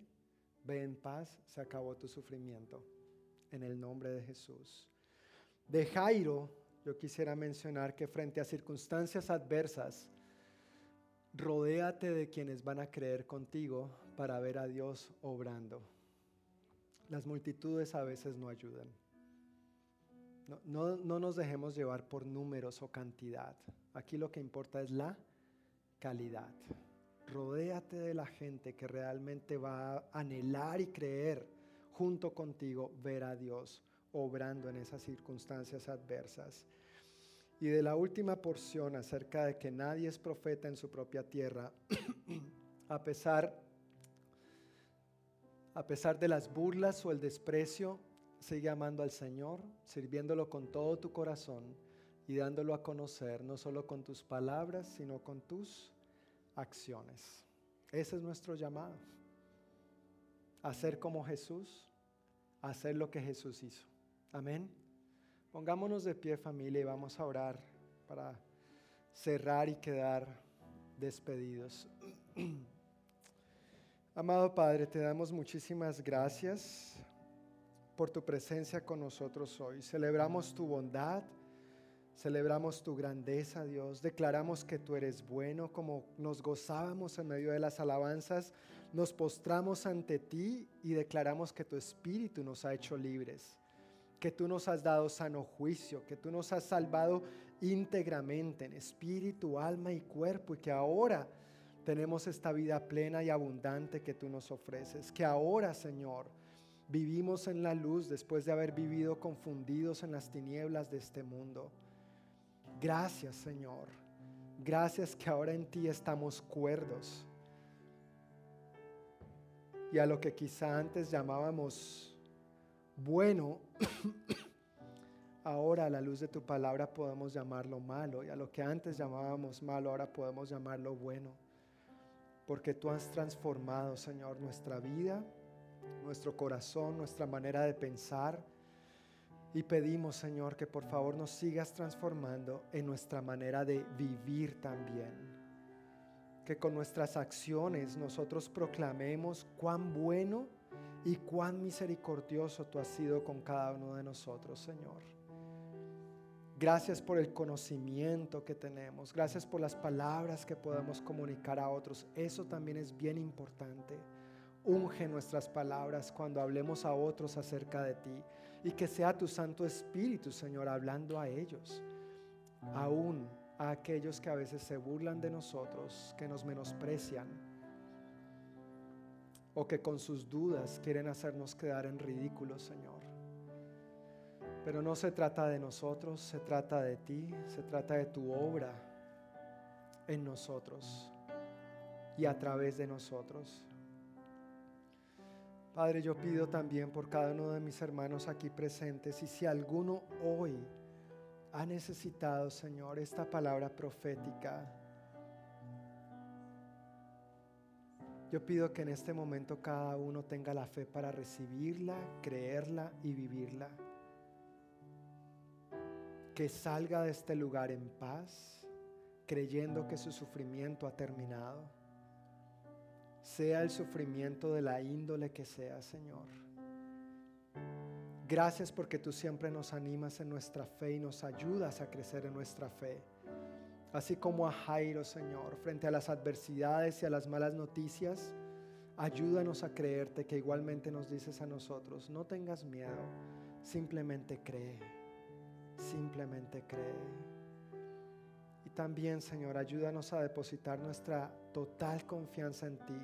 ve en paz, se acabó tu sufrimiento. En el nombre de Jesús. De Jairo, yo quisiera mencionar que frente a circunstancias adversas, rodéate de quienes van a creer contigo para ver a Dios obrando. Las multitudes a veces no ayudan. No, nos dejemos llevar por números o cantidad. Aquí lo que importa es la calidad. Rodéate de la gente que realmente va a anhelar y creer junto contigo ver a Dios obrando en esas circunstancias adversas. Y de la última porción acerca de que nadie es profeta en su propia tierra, a pesar, a pesar de las burlas o el desprecio, Sigue amando al Señor, sirviéndolo con todo tu corazón y dándolo a conocer, no solo con tus palabras, sino con tus acciones. Ese es nuestro llamado. Hacer como Jesús, hacer lo que Jesús hizo. Amén. Pongámonos de pie familia y vamos a orar para cerrar y quedar despedidos. Amado Padre, te damos muchísimas gracias por tu presencia con nosotros hoy. Celebramos tu bondad, celebramos tu grandeza, Dios. Declaramos que tú eres bueno, como nos gozábamos en medio de las alabanzas. Nos postramos ante ti y declaramos que tu espíritu nos ha hecho libres, que tú nos has dado sano juicio, que tú nos has salvado íntegramente en espíritu, alma y cuerpo y que ahora tenemos esta vida plena y abundante que tú nos ofreces. Que ahora, Señor, Vivimos en la luz después de haber vivido confundidos en las tinieblas de este mundo. Gracias Señor. Gracias que ahora en ti estamos cuerdos. Y a lo que quizá antes llamábamos bueno, ahora a la luz de tu palabra podemos llamarlo malo. Y a lo que antes llamábamos malo, ahora podemos llamarlo bueno. Porque tú has transformado, Señor, nuestra vida nuestro corazón, nuestra manera de pensar. Y pedimos, Señor, que por favor nos sigas transformando en nuestra manera de vivir también. Que con nuestras acciones nosotros proclamemos cuán bueno y cuán misericordioso tú has sido con cada uno de nosotros, Señor. Gracias por el conocimiento que tenemos. Gracias por las palabras que podemos comunicar a otros. Eso también es bien importante. Unge nuestras palabras cuando hablemos a otros acerca de ti y que sea tu Santo Espíritu, Señor, hablando a ellos, aún a aquellos que a veces se burlan de nosotros, que nos menosprecian o que con sus dudas quieren hacernos quedar en ridículo, Señor. Pero no se trata de nosotros, se trata de ti, se trata de tu obra en nosotros y a través de nosotros. Padre, yo pido también por cada uno de mis hermanos aquí presentes y si alguno hoy ha necesitado, Señor, esta palabra profética, Yo pido que en este momento cada uno tenga la fe para recibirla, creerla y vivirla. Que salga de este lugar en paz, creyendo que su sufrimiento ha terminado. Sea el sufrimiento de la índole que sea, Señor. Gracias porque tú siempre nos animas en nuestra fe y nos ayudas a crecer en nuestra fe. Así como a Jairo, Señor, frente a las adversidades y a las malas noticias, ayúdanos a creerte que igualmente nos dices a nosotros, no tengas miedo, simplemente cree, simplemente cree. También, Señor, ayúdanos a depositar nuestra total confianza en ti,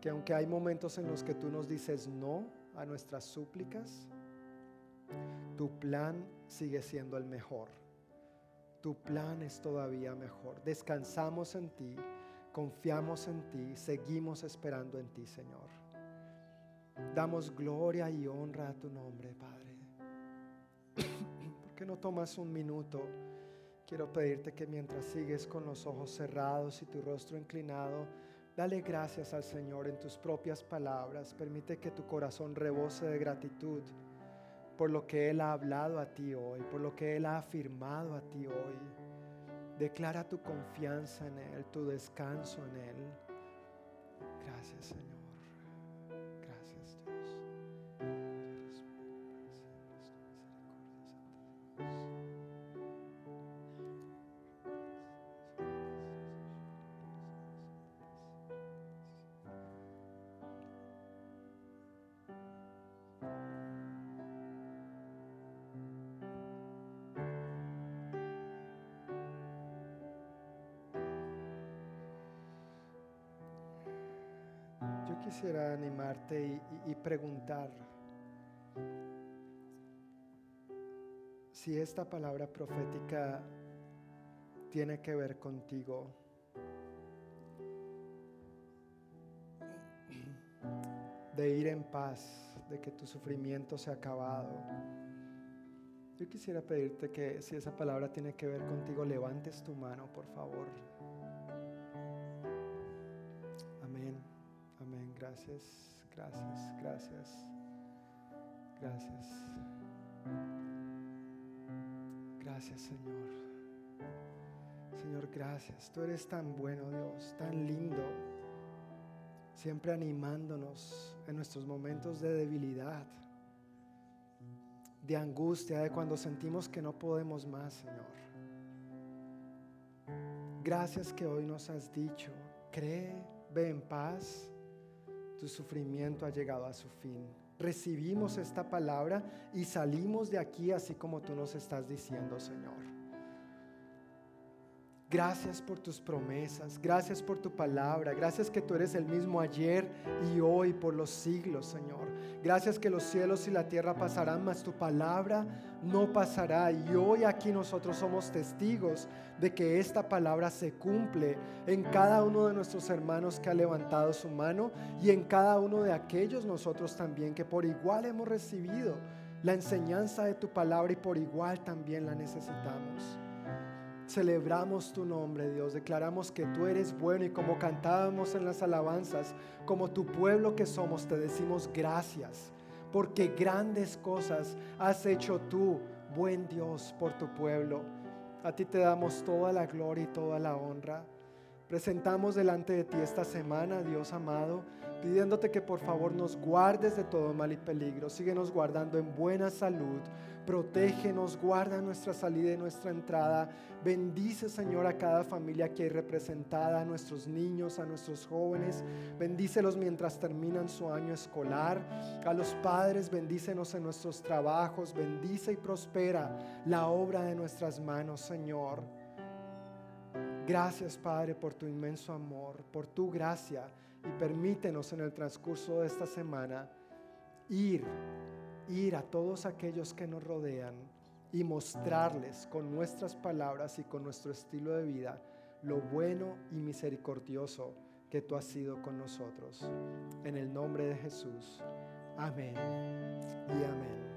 que aunque hay momentos en los que tú nos dices no a nuestras súplicas, tu plan sigue siendo el mejor. Tu plan es todavía mejor. Descansamos en ti, confiamos en ti, seguimos esperando en ti, Señor. Damos gloria y honra a tu nombre, Padre. ¿Por qué no tomas un minuto? Quiero pedirte que mientras sigues con los ojos cerrados y tu rostro inclinado, dale gracias al Señor en tus propias palabras. Permite que tu corazón rebose de gratitud por lo que Él ha hablado a ti hoy, por lo que Él ha afirmado a ti hoy. Declara tu confianza en Él, tu descanso en Él. Gracias Señor. Quisiera animarte y, preguntar si esta palabra profética tiene que ver contigo. De ir en paz, de que tu sufrimiento se ha acabado. Yo quisiera pedirte que si esa palabra tiene que ver contigo, levantes tu mano, por favor. Gracias, gracias, gracias. Gracias. Gracias, Señor. Señor, gracias. Tú eres tan bueno, Dios, tan lindo. Siempre animándonos en nuestros momentos de debilidad, de angustia, de cuando sentimos que no podemos más, Señor. Gracias que hoy nos has dicho, cree, ve en paz, tu sufrimiento ha llegado a su fin. Recibimos esta palabra y salimos de aquí así como tú nos estás diciendo, Señor. Gracias por tus promesas, gracias por tu palabra, gracias que tú eres el mismo ayer y hoy por los siglos, Señor. Gracias que los cielos y la tierra pasarán, mas tu palabra no pasará. Y hoy aquí nosotros somos testigos de que esta palabra se cumple en cada uno de nuestros hermanos que ha levantado su mano y en cada uno de aquellos nosotros también que por igual hemos recibido la enseñanza de tu palabra y por igual también la necesitamos. Celebramos tu nombre, Dios. Declaramos que tú eres bueno y como cantábamos en las alabanzas, como tu pueblo que somos, te decimos gracias, porque grandes cosas has hecho tú, buen Dios, por tu pueblo. A ti te damos toda la gloria y toda la honra. Presentamos delante de ti esta semana, Dios amado, pidiéndote que por favor nos guardes de todo mal y peligro. Síguenos guardando en buena salud. Protégenos, guarda nuestra salida y nuestra entrada. Bendice, Señor, a cada familia aquí hay representada, a nuestros niños, a nuestros jóvenes. Bendícelos mientras terminan su año escolar. A los padres, bendícenos en nuestros trabajos. Bendice y prospera la obra de nuestras manos, Señor. Gracias, Padre, por tu inmenso amor, por tu gracia. Y permítenos en el transcurso de esta semana ir ir a todos aquellos que nos rodean y mostrarles con nuestras palabras y con nuestro estilo de vida lo bueno y misericordioso que tú has sido con nosotros. En el nombre de Jesús. Amén y amén.